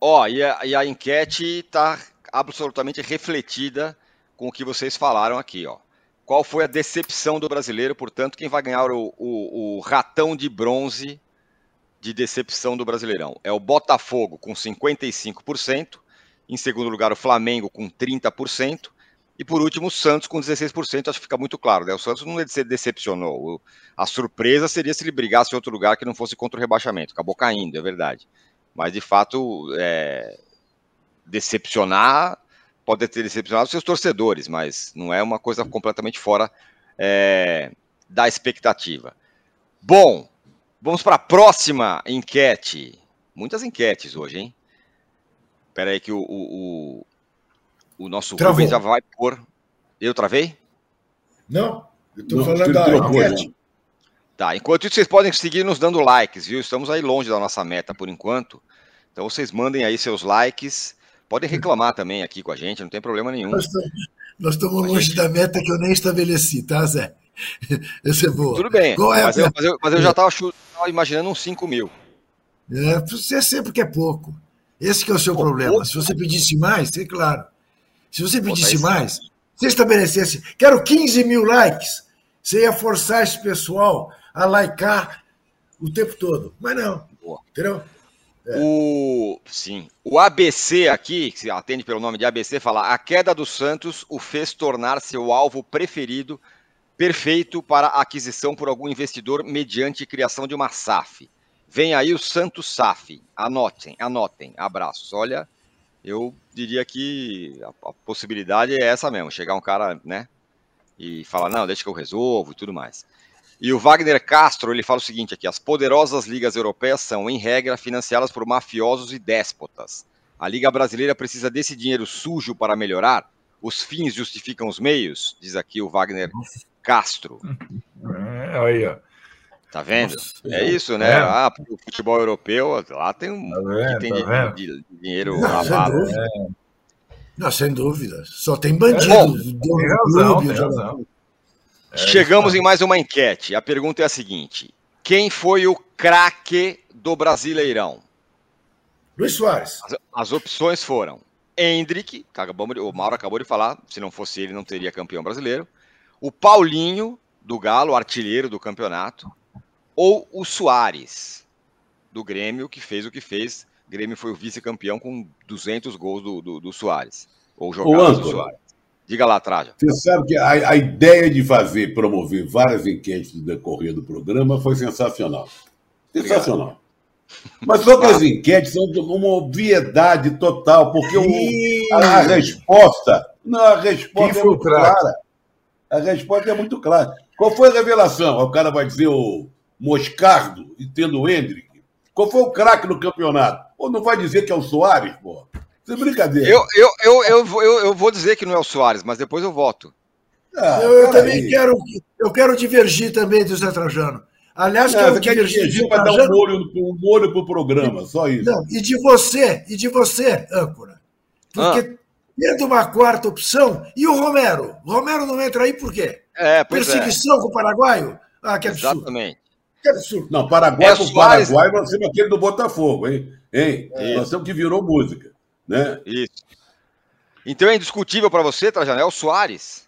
Ó, oh, e, e a enquete está absolutamente refletida com o que vocês falaram aqui, ó. Qual foi a decepção do brasileiro? Portanto, quem vai ganhar o, o, o ratão de bronze de decepção do Brasileirão? É o Botafogo com 55%, em segundo lugar o Flamengo com 30%, e por último o Santos com 16%, acho que fica muito claro, né? O Santos não se decepcionou. A surpresa seria se ele brigasse em outro lugar que não fosse contra o rebaixamento. Acabou caindo, é verdade. Mas de fato, é... decepcionar pode ter decepcionado seus torcedores, mas não é uma coisa completamente fora é, da expectativa. Bom, vamos para a próxima enquete. Muitas enquetes hoje, hein? Espera aí que o, o, o, o nosso Travou. Rubens já vai pôr... Eu travei? Não, eu estou falando da enquete. Tá, enquanto isso, vocês podem seguir nos dando likes, viu? Estamos aí longe da nossa meta por enquanto. Então vocês mandem aí seus likes Podem reclamar também aqui com a gente, não tem problema nenhum. Nós estamos, longe gente... da meta que eu nem estabeleci, tá, Zé? Esse é bom. Tudo bem, é mas, eu, mas, eu, mas, eu, já estava imaginando uns 5 mil. É, você sempre quer pouco. Esse que é o seu Pô, problema. Pouco? Se você pedisse mais, é claro. Se você pedisse Pô, tá mais, você estabelecesse, quero 15 mil likes, você ia forçar esse pessoal a likear o tempo todo. Mas não. Boa. Entendeu? É. O, sim, o ABC aqui, que se atende pelo nome de ABC, fala: a queda do Santos o fez tornar seu alvo preferido, perfeito para aquisição por algum investidor mediante criação de uma SAF. Vem aí o Santos SAF. Anotem, anotem. Abraços. Olha, eu diria que a, a possibilidade é essa mesmo: chegar um cara, né, e falar: não, deixa que eu resolvo e tudo mais. E o Wagner Castro ele fala o seguinte aqui: as poderosas ligas europeias são, em regra, financiadas por mafiosos e déspotas. A Liga Brasileira precisa desse dinheiro sujo para melhorar? Os fins justificam os meios? Diz aqui o Wagner Castro. É, aí, ó. Tá vendo? Nossa, é isso, né? É. Ah, o futebol europeu, lá tem um tá vendo, que tem tá de, de, de, dinheiro Não, lavado. Sem dúvida. É. Não, sem dúvida. Só tem bandido. É, bom, tem razão, tem razão. É, Chegamos em mais uma enquete. A pergunta é a seguinte: quem foi o craque do Brasileirão? Luiz Soares. As, as opções foram Hendrick, o Mauro acabou de falar, se não fosse ele, não teria campeão brasileiro. O Paulinho, do Galo, artilheiro do campeonato. Ou o Soares, do Grêmio, que fez o que fez. O Grêmio foi o vice-campeão com 200 gols do, do, do Soares. Ou jogadas do Soares. Diga lá, Traja. Você sabe que a, a, ideia de fazer, promover várias enquetes no decorrer do programa foi sensacional. Sensacional. Obrigado. Mas só que as enquetes são uma obviedade total, porque o, a, a, resposta. Não, a resposta é muito clara. A resposta é muito clara. Qual foi a revelação? O cara vai dizer o Moscardo e tendo o Hendrick. Qual foi o craque no campeonato? Ou não vai dizer que é o Soares, pô? Isso é brincadeira. Eu, eu, eu, eu, eu, eu vou dizer que não é o Soares, mas depois eu voto. Ah, eu, eu também aí. quero, eu quero divergir também do Zé Trajano. Aliás, não, quero divergir para dar um molho, um molho para o programa, só isso. Não, e de você, e de você, âncora. Porque ah. tendo uma quarta opção, e o Romero? O Romero não entra aí por quê? É, Perseguição é. com o paraguaio? Ah, que absurdo. Exatamente. Que absurdo. Não, Paraguai é, com Paraguai, nós temos aquele do Botafogo, hein? hein? É. Nós temos que virou música. Né? Isso. Então é indiscutível para você, Trajanel, Soares?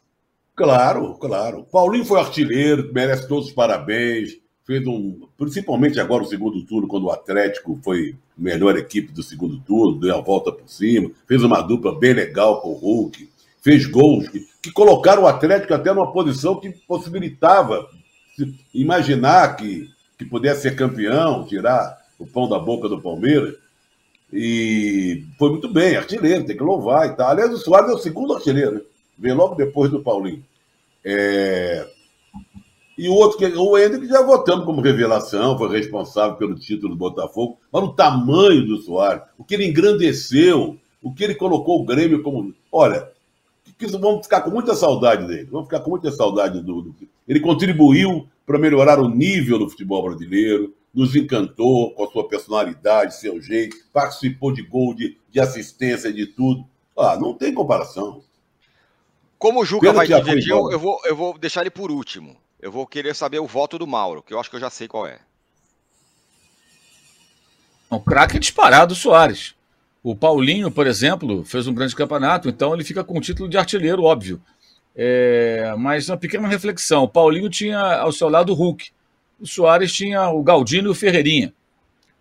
Claro, claro. Paulinho foi artilheiro, merece todos os parabéns. Fez um. Principalmente agora o segundo turno, quando o Atlético foi a melhor equipe do segundo turno, deu a volta por cima, fez uma dupla bem legal com o Hulk, fez gols que, que colocaram o Atlético até numa posição que possibilitava imaginar que, que pudesse ser campeão, tirar o pão da boca do Palmeiras. E foi muito bem, artilheiro, tem que louvar e tal. Aliás, o Soares é o segundo artilheiro? Vem logo depois do Paulinho. É... E o outro, que, o Hendrick já votamos como revelação, foi responsável pelo título do Botafogo. Mas o tamanho do Soares, o que ele engrandeceu, o que ele colocou o Grêmio como. Olha, que, vamos ficar com muita saudade dele. Vamos ficar com muita saudade do... Ele contribuiu para melhorar o nível do futebol brasileiro nos encantou com a sua personalidade, seu jeito, participou de gol, de, de assistência, de tudo. Ah, não tem comparação. Como o Juca vai divergir, eu, eu, vou, eu vou deixar ele por último. Eu vou querer saber o voto do Mauro, que eu acho que eu já sei qual é. O craque disparado, Soares. O Paulinho, por exemplo, fez um grande campeonato, então ele fica com o título de artilheiro, óbvio. É, mas uma pequena reflexão: o Paulinho tinha ao seu lado o Hulk o Soares tinha o Galdino e o Ferreirinha.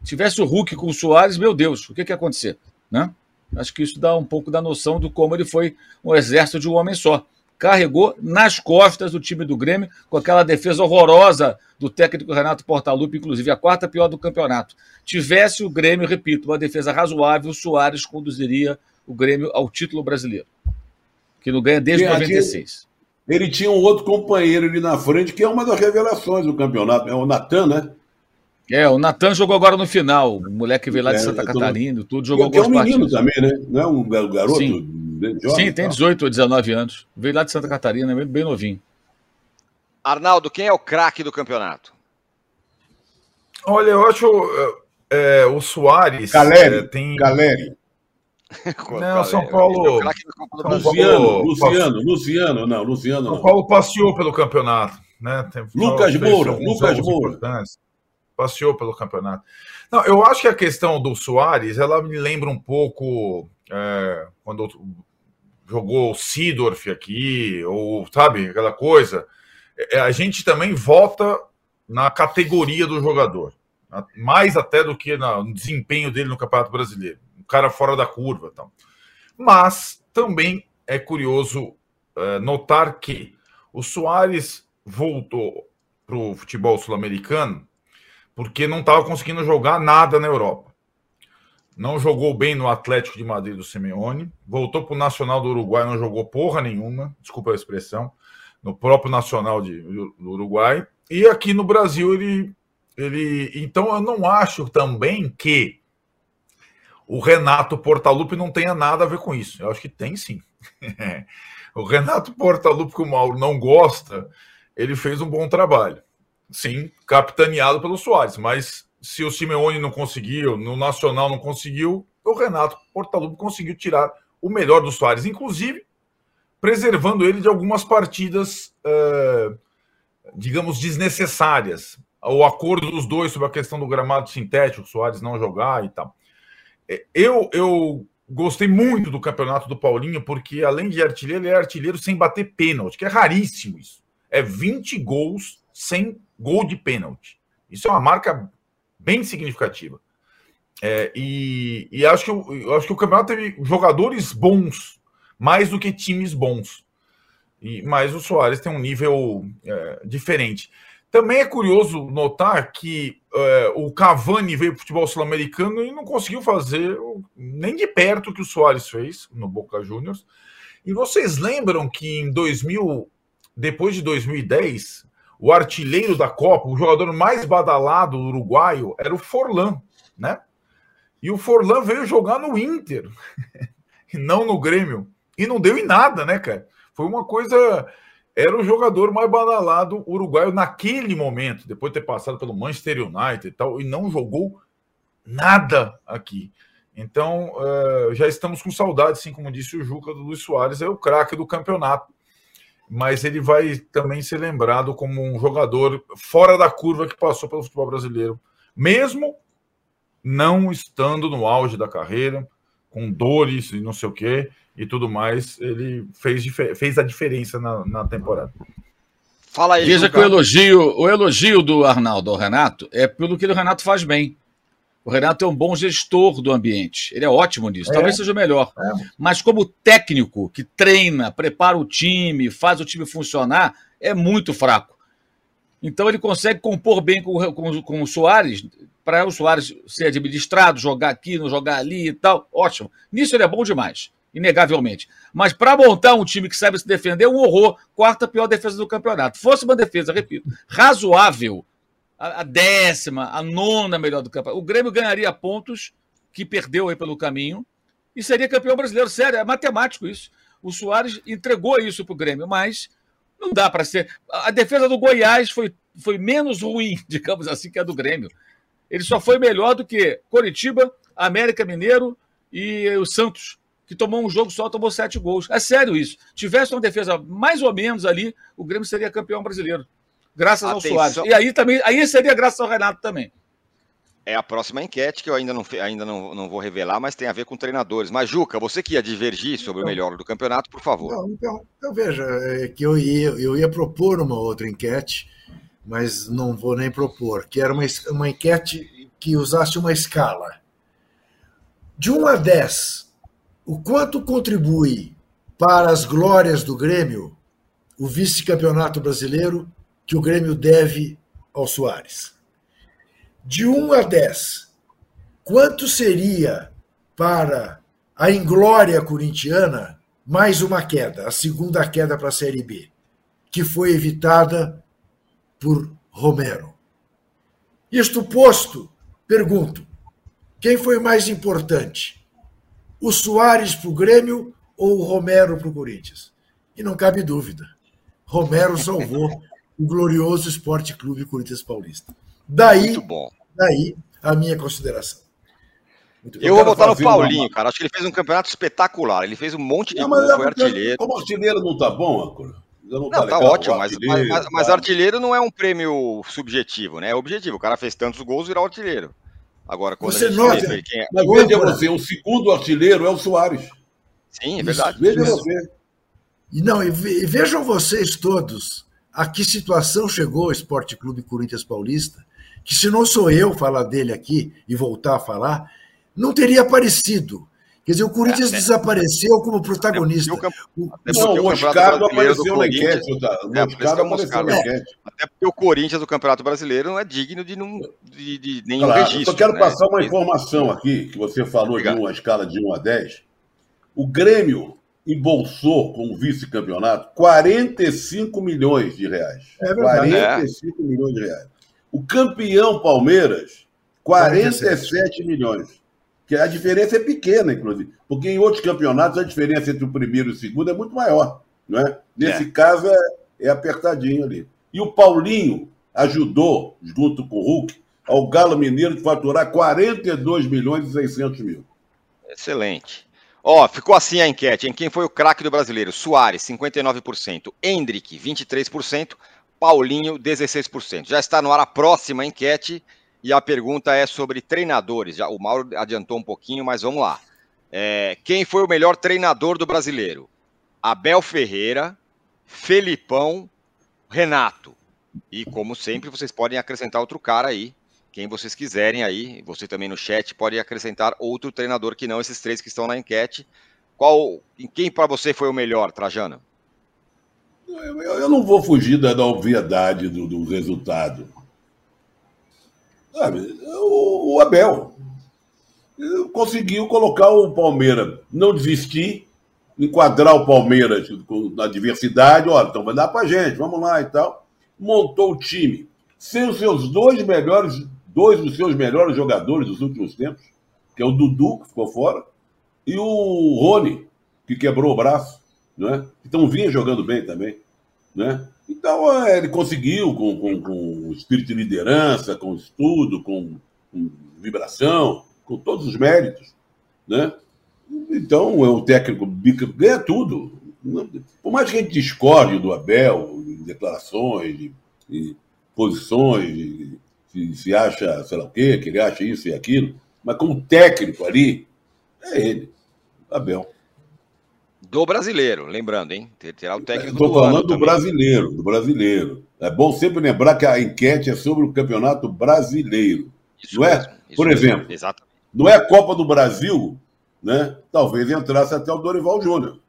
Se tivesse o Hulk com o Soares, meu Deus, o que, que ia acontecer? Né? Acho que isso dá um pouco da noção do como ele foi um exército de um homem só. Carregou nas costas o time do Grêmio com aquela defesa horrorosa do técnico Renato Portaluppi, inclusive a quarta pior do campeonato. Tivesse o Grêmio, repito, uma defesa razoável, o Soares conduziria o Grêmio ao título brasileiro, que não ganha desde 96. Ele tinha um outro companheiro ali na frente, que é uma das revelações do campeonato, é o Natan, né? É, o Natan jogou agora no final. O moleque que veio lá de é, Santa Catarina, tudo jogou algumas é um menino também, né? Não é um garoto? Sim, jovem, Sim tem 18 ou 19 anos. Veio lá de Santa Catarina, bem novinho. Arnaldo, quem é o craque do campeonato? Olha, eu acho é, o Soares. Caleri, é, tem... Caleri. Não, São Paulo. Luciano, Luciano, Luciano, não, Luciano. São Paulo passeou pelo campeonato, né? Lucas Moura, Lucas Moura. Passeou pelo campeonato. Não, eu acho que a questão do Soares, ela me lembra um pouco é, quando jogou o Sidorf aqui, ou sabe, aquela coisa. É, a gente também vota na categoria do jogador, mais até do que no desempenho dele no Campeonato Brasileiro cara fora da curva. Então. Mas também é curioso uh, notar que o Soares voltou para o futebol sul-americano porque não estava conseguindo jogar nada na Europa. Não jogou bem no Atlético de Madrid do Simeone, voltou para o Nacional do Uruguai, não jogou porra nenhuma, desculpa a expressão, no próprio Nacional de, do Uruguai. E aqui no Brasil ele, ele. Então eu não acho também que o Renato Portaluppi não tenha nada a ver com isso. Eu acho que tem sim. o Renato Portaluppi, que o Mauro não gosta, ele fez um bom trabalho. Sim, capitaneado pelo Soares, mas se o Simeone não conseguiu, no Nacional não conseguiu, o Renato Portaluppi conseguiu tirar o melhor do Soares, inclusive preservando ele de algumas partidas, uh, digamos, desnecessárias. O acordo dos dois sobre a questão do gramado sintético, o Soares não jogar e tal. Eu, eu gostei muito do campeonato do Paulinho, porque além de artilheiro, ele é artilheiro sem bater pênalti, que é raríssimo isso. É 20 gols sem gol de pênalti. Isso é uma marca bem significativa. É, e, e acho, que, eu acho que o campeonato teve jogadores bons, mais do que times bons. E, mas o Soares tem um nível é, diferente. Também é curioso notar que é, o Cavani veio para o futebol sul-americano e não conseguiu fazer nem de perto o que o Soares fez no Boca Juniors. E vocês lembram que em 2000, depois de 2010, o artilheiro da Copa, o jogador mais badalado uruguaio, era o Forlan, né? E o Forlan veio jogar no Inter, e não no Grêmio. E não deu em nada, né, cara? Foi uma coisa era o jogador mais badalado uruguaio naquele momento, depois de ter passado pelo Manchester United e tal, e não jogou nada aqui. Então, uh, já estamos com saudade, assim como disse o Juca, do Luiz Soares, é o craque do campeonato. Mas ele vai também ser lembrado como um jogador fora da curva que passou pelo futebol brasileiro, mesmo não estando no auge da carreira, com dores e não sei o quê. E tudo mais, ele fez, fez a diferença na, na temporada. Fala aí, Veja que o elogio, o elogio do Arnaldo ao Renato é pelo que o Renato faz bem. O Renato é um bom gestor do ambiente. Ele é ótimo nisso. É. Talvez seja o melhor. É. Mas como técnico que treina, prepara o time, faz o time funcionar, é muito fraco. Então ele consegue compor bem com, com, com o Soares, para o Soares ser administrado, jogar aqui, não jogar ali e tal. Ótimo. Nisso ele é bom demais, inegavelmente. Mas para montar um time que sabe se defender, é um horror. Quarta pior defesa do campeonato. Fosse uma defesa, repito, razoável, a, a décima, a nona melhor do campeonato, o Grêmio ganharia pontos que perdeu aí pelo caminho e seria campeão brasileiro. Sério, é matemático isso. O Soares entregou isso para o Grêmio, mas não dá para ser. A defesa do Goiás foi, foi menos ruim, digamos assim, que a do Grêmio. Ele só foi melhor do que Coritiba, América Mineiro e o Santos, que tomou um jogo só, tomou sete gols. É sério isso. Tivesse uma defesa mais ou menos ali, o Grêmio seria campeão brasileiro. Graças Atenção. ao Soares. E aí também, aí seria graças ao Renato também. É a próxima enquete que eu ainda não, ainda não, não vou revelar, mas tem a ver com treinadores. Mas, Juca, você que ia divergir sobre então, o melhor do campeonato, por favor. Não, então, então, veja, é que eu ia, eu ia propor uma outra enquete, mas não vou nem propor, que era uma, uma enquete que usasse uma escala. De 1 a 10, o quanto contribui para as glórias do Grêmio o vice-campeonato brasileiro que o Grêmio deve ao Soares? de 1 a 10, quanto seria para a inglória corintiana mais uma queda, a segunda queda para a Série B, que foi evitada por Romero? Isto posto, pergunto: quem foi mais importante? O Soares para o Grêmio ou o Romero para o Corinthians? E não cabe dúvida. Romero salvou o glorioso Esporte Clube Corinthians Paulista. Daí, Muito bom. daí a minha consideração. Eu, vou botar no Paulinho, uma... cara. Acho que ele fez um campeonato espetacular. Ele fez um monte de gols, é foi artilheiro. Como artilheiro não tá bom, Ancora? Não, não, tá, tá ótimo, mas, mas, mas, mas, artilheiro não é um prêmio subjetivo, né? É objetivo. O cara fez tantos gols, virou artilheiro. Agora, quando você nota, vê, quem é... Mas veja você, o segundo artilheiro é o Soares. Sim, é verdade. Veja você. E não, e vejam vocês todos a que situação chegou o Esporte Clube Corinthians Paulista que se não sou eu falar dele aqui e voltar a falar, não teria aparecido. Quer dizer, o Corinthians é, é. desapareceu como protagonista. Até porque não, o Moscardo apareceu na enquete. O Moscardo apareceu na enquete. Até porque o Corinthians do Campeonato Brasileiro não é digno de, não, de, de nenhum claro, registro. Eu só quero né? passar uma informação aqui, que você falou Obrigado. de uma escala de 1 a 10. O Grêmio embolsou com o vice-campeonato 45 milhões de reais. É verdade. 45 é. milhões de reais. O campeão Palmeiras, 47, 47 milhões. Que a diferença é pequena, inclusive. Porque em outros campeonatos a diferença entre o primeiro e o segundo é muito maior. Não é? Nesse é. caso é, é apertadinho ali. E o Paulinho ajudou, junto com o Hulk, ao Galo Mineiro de faturar 42 milhões e 600 mil. Excelente. Ó, ficou assim a enquete. Em quem foi o craque do brasileiro? Soares, 59%. Hendrick, 23%. Paulinho, 16%. Já está no ar a próxima enquete e a pergunta é sobre treinadores. Já, o Mauro adiantou um pouquinho, mas vamos lá. É, quem foi o melhor treinador do brasileiro? Abel Ferreira, Felipão, Renato. E como sempre, vocês podem acrescentar outro cara aí, quem vocês quiserem aí. Você também no chat pode acrescentar outro treinador que não esses três que estão na enquete. Qual, quem para você foi o melhor, Trajano? Eu, eu não vou fugir da, da obviedade do, do resultado. Sabe, o, o Abel conseguiu colocar o Palmeiras, não desistir, enquadrar o Palmeiras na diversidade, olha, então vai dar pra gente, vamos lá e tal. Montou o time sem os seus dois melhores, dois dos seus melhores jogadores dos últimos tempos, que é o Dudu, que ficou fora, e o Rony, que quebrou o braço né? Então vinha jogando bem também, né? Então é, ele conseguiu com, com, com espírito de liderança, com estudo, com, com, vibração, com todos os méritos, né? Então é o técnico ganha tudo. Por mais que a gente discorde do Abel em declarações, em posições, se, se acha, sei lá o quê, que ele acha isso e aquilo, mas como técnico ali, é ele, Abel. Do brasileiro, lembrando, hein? Terá o técnico Estou do falando do também. brasileiro, do brasileiro. É bom sempre lembrar que a enquete é sobre o campeonato brasileiro. Isso não é? mesmo, isso Por mesmo. exemplo, Exatamente. Não é a Copa do Brasil, né? Talvez entrasse até o Dorival Júnior.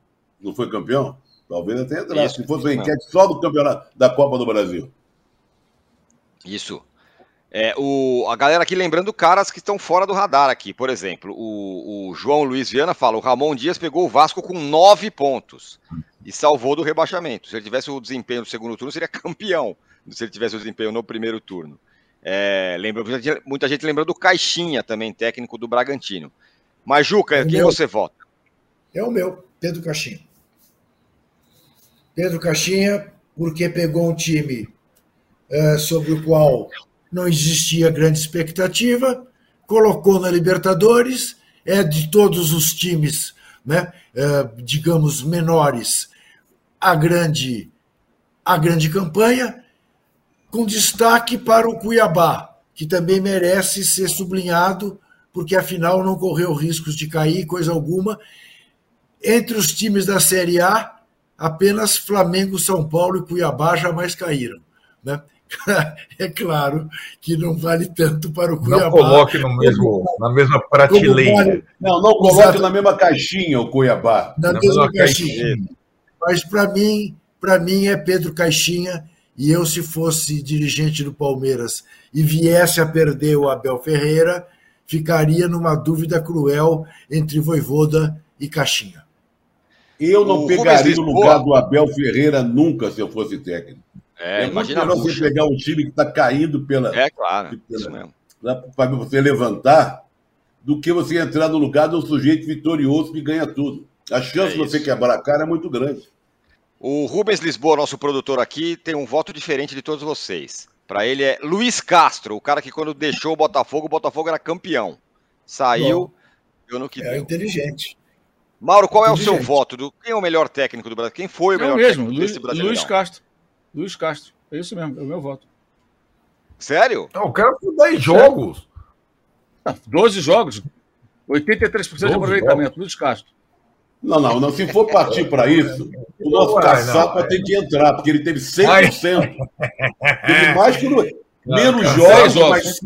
Não foi campeão? Talvez até entrasse. Isso, Se fosse uma enquete só do campeonato da Copa do Brasil. Isso. É, o, a galera aqui lembrando caras que estão fora do radar aqui. Por exemplo, o, o João Luiz Viana fala: o Ramon Dias pegou o Vasco com nove pontos e salvou do rebaixamento. Se ele tivesse o desempenho no segundo turno, seria campeão. Se ele tivesse o desempenho no primeiro turno. É, lembra, muita gente- muita gente lembra do Caixinha também, técnico do Bragantino. Mas, Juca, quem Meu. você vota? É o meu, Pedro Caixinha. Pedro Caixinha, porque pegou um time eh, sobre o qual não existia grande expectativa, colocou na Libertadores, é de todos os times, né, eh, digamos, menores, a grande, a grande campanha, com destaque para o Cuiabá, que também merece ser sublinhado, porque afinal não correu riscos de cair, coisa alguma, entre os times da Série A, apenas Flamengo, São Paulo e Cuiabá jamais caíram. Né? É claro que não vale tanto para o Cuiabá. Não coloque no mesmo, na mesma prateleira. vale Não, não coloque Exato. na mesma caixinha o Cuiabá. na Na mesma mesma caixinha. Mas para mim, para mim é Pedro Caixinha e eu se fosse dirigente do Palmeiras e viesse a perder o Abel Ferreira, ficaria numa dúvida cruel entre Voivoda e Caixinha. Eu O não Rubens pegaria o lugar do Abel Ferreira nunca se eu fosse técnico. É, muito imagina você pegar um time que está caindo pela, É, claro, isso mesmo. para você levantar do que você entrar no lugar de um sujeito vitorioso que ganha tudo. A chance É de você quebrar a cara é muito grande. O Rubens Lisboa, nosso produtor aqui, tem um voto diferente de todos vocês. Para ele é Luiz Castro, o cara que quando deixou o Botafogo, o Botafogo era campeão. Saiu, deu no que É deu. inteligente. Mauro, qual é o seu voto? Do, quem é o melhor técnico do Brasil? Quem foi o É melhor o mesmo, técnico Luiz, desse Brasileirão? Luiz Castro. Luiz Castro. É isso mesmo, é o meu voto. Sério? Não, o cara foi 10 jogos. Ah, 12 jogos, 83% de 12 aproveitamento, Luiz Castro. Não, não, não. Se for partir para isso, o nosso caçapa não, é. tem que entrar, porque ele teve 100%. Teve mais que no... Menos jogos, jogos. mas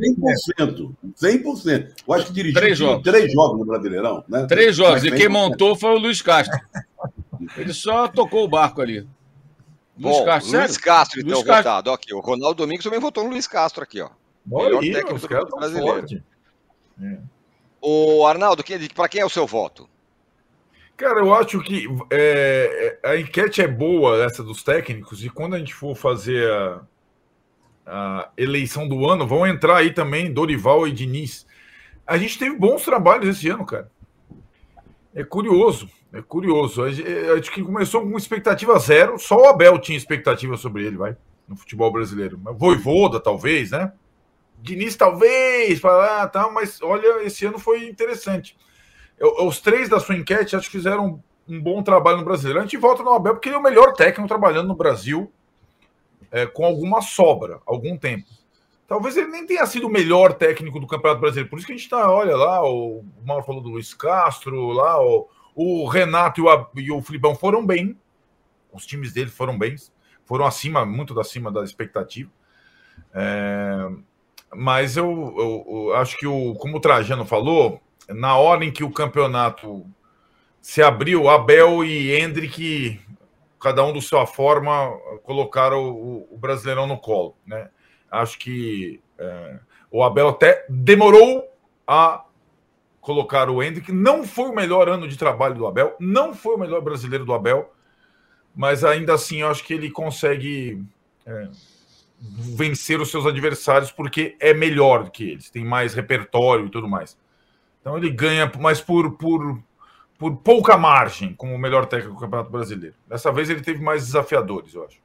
100%. 100%. Eu acho que dirigiu Três jogos. três jogos no Brasileirão. Né? Três jogos, Mas e quem 100%. montou foi o Luiz Castro. Ele só tocou o barco ali. Luiz Bom, Castro, Luiz? Castro, então, Luiz Castro. votado. Aqui, o Ronaldo Domingos também votou no Luiz Castro aqui, ó. Olha Melhor aí, técnico do brasileiro. fortes. O Arnaldo, para quem é o seu voto? Cara, eu acho que é, a enquete é boa, essa dos técnicos, e quando a gente for fazer a, a eleição do ano, vão entrar aí também Dorival e Diniz. A gente teve bons trabalhos esse ano, cara. É curioso, é curioso. A gente, a gente que começou com expectativa zero, só o Abel tinha expectativa sobre ele, vai, no futebol brasileiro. Voivoda, talvez, né? Diniz, talvez, falar, ah, tá, mas olha, esse ano foi interessante. Eu- os três da sua enquete acho que fizeram um bom trabalho no brasileiro. A gente volta no Abel porque ele é o melhor técnico trabalhando no Brasil é, com alguma sobra, algum tempo. Talvez ele nem tenha sido o melhor técnico do Campeonato Brasileiro. Por isso que a gente tá, olha lá, o, o Mauro falou do Luiz Castro, lá, o, o Renato e o, e o Filipão foram bem. Os times dele foram bem, foram acima, muito acima da expectativa. É, mas eu, eu- eu acho que, o, como o Trajano falou, na hora em que o campeonato se abriu, Abel e Hendrick, cada um do sua forma, colocaram o, o Brasileirão no colo. Né? Acho que é, o Abel até demorou a colocar o Hendrick. Não foi o melhor ano de trabalho do Abel, não foi o melhor brasileiro do Abel, mas ainda assim eu acho que ele consegue é, vencer os seus adversários porque é melhor do que eles, tem mais repertório e tudo mais. Então ele ganha, mas por, por, por pouca margem, como o melhor técnico do Campeonato Brasileiro. Dessa vez ele teve mais desafiadores, eu acho.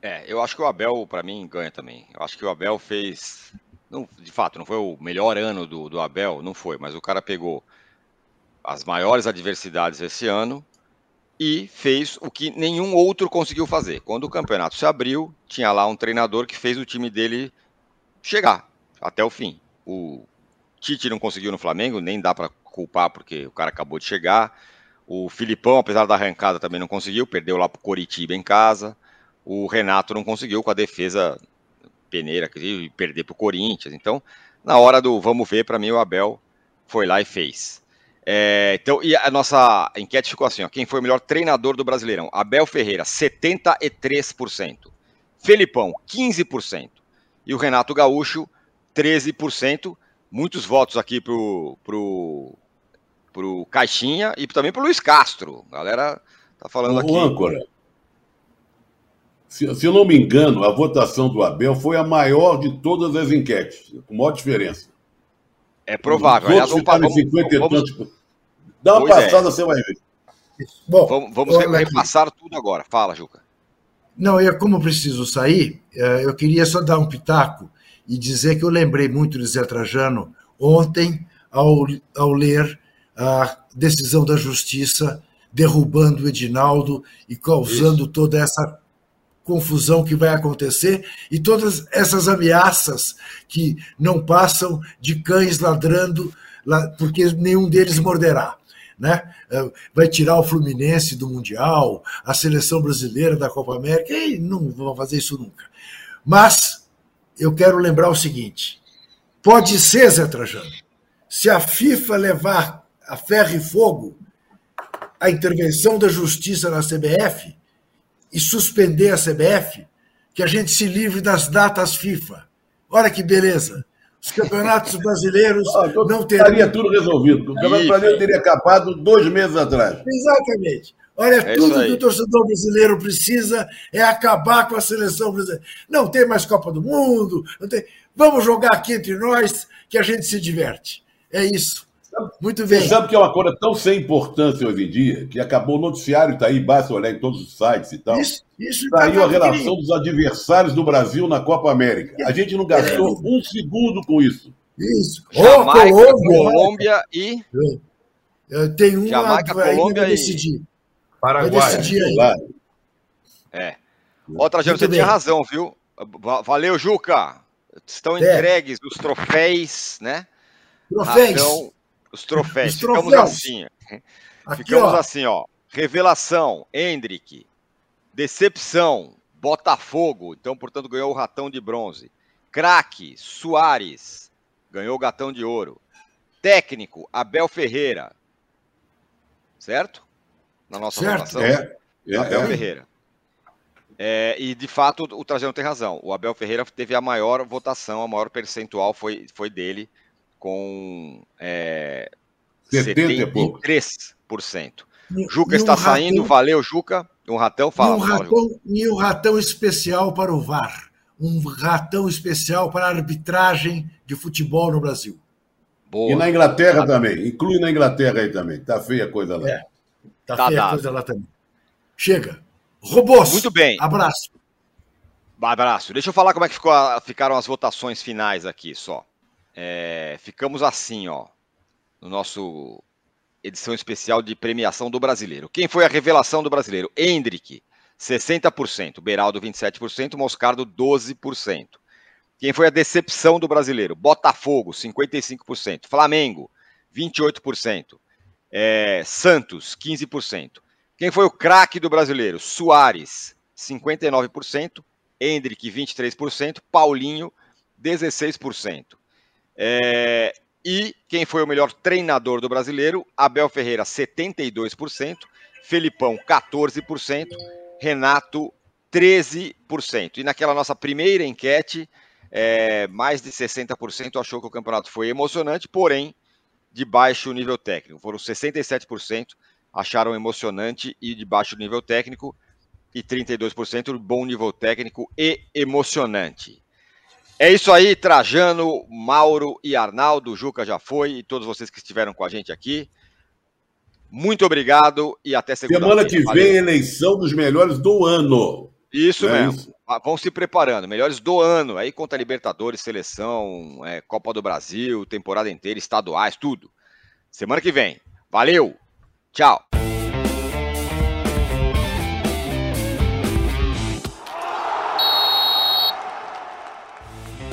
É, eu acho que o Abel, para mim, ganha também. Eu acho que o Abel fez. Não, de fato, não foi o melhor ano do, do Abel, não foi, mas o cara pegou as maiores adversidades esse ano e fez o que nenhum outro conseguiu fazer. Quando o campeonato se abriu, tinha lá um treinador que fez o time dele chegar até o fim. O Tite não conseguiu no Flamengo, nem dá para culpar porque o cara acabou de chegar. O Filipão, apesar da arrancada, também não conseguiu, perdeu lá para o Coritiba em casa. O Renato não conseguiu com a defesa peneira, e perder para o Corinthians. Então, na hora do vamos ver, para mim o Abel foi lá e fez. É, então, e a nossa enquete ficou assim: ó, quem foi o melhor treinador do Brasileirão? Abel Ferreira, 73%. Felipão, 15%. E o Renato Gaúcho, 13%. Muitos votos aqui pro, pro, pro Caixinha e também pro Luiz Castro. A galera tá falando o aqui. âncora. Se, se eu não me engano, a votação do Abel foi a maior de todas as enquetes, com maior diferença. É provável. Aliás, vamos, vamos, 50 vamos, vamos... Dá uma pois passada, é. você vai ver. Bom, vamos, vamos repassar aqui. tudo agora. Fala, Juca. Não, eu, como preciso sair, eh, eu queria só dar um pitaco e dizer que eu lembrei muito de Zé Trajano ontem, ao, ao ler a decisão da justiça derrubando o Edinaldo e causando Isso. toda essa confusão que vai acontecer e todas essas ameaças que não passam de cães ladrando, porque nenhum deles morderá. Né? É, vai tirar o Fluminense do Mundial, a seleção brasileira da Copa América, e não vão fazer isso nunca. Mas eu quero lembrar o seguinte: pode ser, Zé Trajano, se a FIFA levar a ferro e fogo a intervenção da justiça na CBF, e suspender a CBF, que a gente se livre das datas FIFA. Olha que beleza. Os campeonatos brasileiros ah, não teriam. Estaria tudo resolvido. O campeonato brasileiro teria acabado dois meses atrás. Exatamente. Olha, é tudo que o torcedor brasileiro precisa é acabar com a seleção brasileira. Não tem mais Copa do Mundo, não tem... vamos jogar aqui entre nós que a gente se diverte. É isso. Muito bem. Você sabe que é uma coisa tão sem importância hoje em dia, que acabou o noticiário, está aí, basta olhar em todos os sites e tal. Isso, isso Saiu a relação dos adversários do Brasil na Copa América. A gente não gastou é. um segundo com isso. Isso. Jamaica, oh, Colômbia, Colômbia e. Tem uma Jamaica, Colômbia vai decidir. E... Paraguai. Vai decidir aí. É. Outra, gente, você bem. tinha razão, viu? Valeu, Juca. Estão é. entregues os troféus, né? Troféus. Razão, os troféus. Os troféus. Ficamos assim. Aqui, Ficamos ó. assim, ó. Revelação, Hendrick. Decepção, Botafogo. Então, portanto, ganhou o ratão de bronze. Craque, Soares. Ganhou o gatão de ouro. Técnico, Abel Ferreira. Certo? Na nossa certo. É, é, Abel é. Ferreira. É, e de fato o Trajano tem razão. O Abel Ferreira teve a maior votação, a maior percentual foi, foi dele com é, 73%. E, Juca e está um saindo, ratão, valeu, Juca. Um ratão, fala. E um ratão, e um ratão especial para o VAR. Um ratão especial para a arbitragem de futebol no Brasil. Boa. E na Inglaterra tá. também. Inclui na Inglaterra aí também. Tá feia a coisa lá. É, tá, tá feia dado. a coisa lá também. Chega. Robôs. Muito bem. Abraço. Abraço. Deixa eu falar como é que ficou, ficaram as votações finais aqui só. É, ficamos assim, ó, no nosso edição especial de premiação do brasileiro. Quem foi a revelação do brasileiro? Hendrick, 60%, Beraldo, 27%, Moscardo, 12%. Quem foi a decepção do brasileiro? Botafogo, 55%. Flamengo, 28%. É, Santos, 15%. Quem foi o craque do brasileiro? Soares, 59%. Hendrick, 23%. Paulinho, 16%. É, e quem foi o melhor treinador do brasileiro? Abel Ferreira, 72%, Felipão, 14%, Renato, 13%. E naquela nossa primeira enquete, é, mais de 60% achou que o campeonato foi emocionante, porém de baixo nível técnico. Foram 67% acharam emocionante e de baixo nível técnico, e 32% de bom nível técnico e emocionante. É isso aí, Trajano, Mauro e Arnaldo, o Juca já foi, e todos vocês que estiveram com a gente aqui. Muito obrigado e até segunda Semana que Valeu. vem, eleição dos melhores do ano. Isso é mesmo. Isso? Ah, vão se preparando. Melhores do ano. Aí contra Libertadores, seleção, é, Copa do Brasil, temporada inteira, estaduais, tudo. Semana que vem. Valeu. Tchau.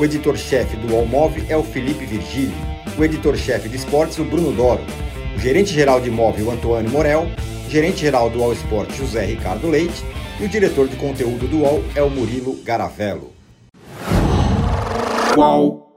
O editor-chefe do Allmove é o Felipe Virgílio. O editor-chefe de esportes, o Bruno Doro. O gerente-geral de imóvel, o Antônio Morel. Gerente-geral do All Sport, José Ricardo Leite. E o diretor de conteúdo do UOL é o Murilo Garavello. Qual?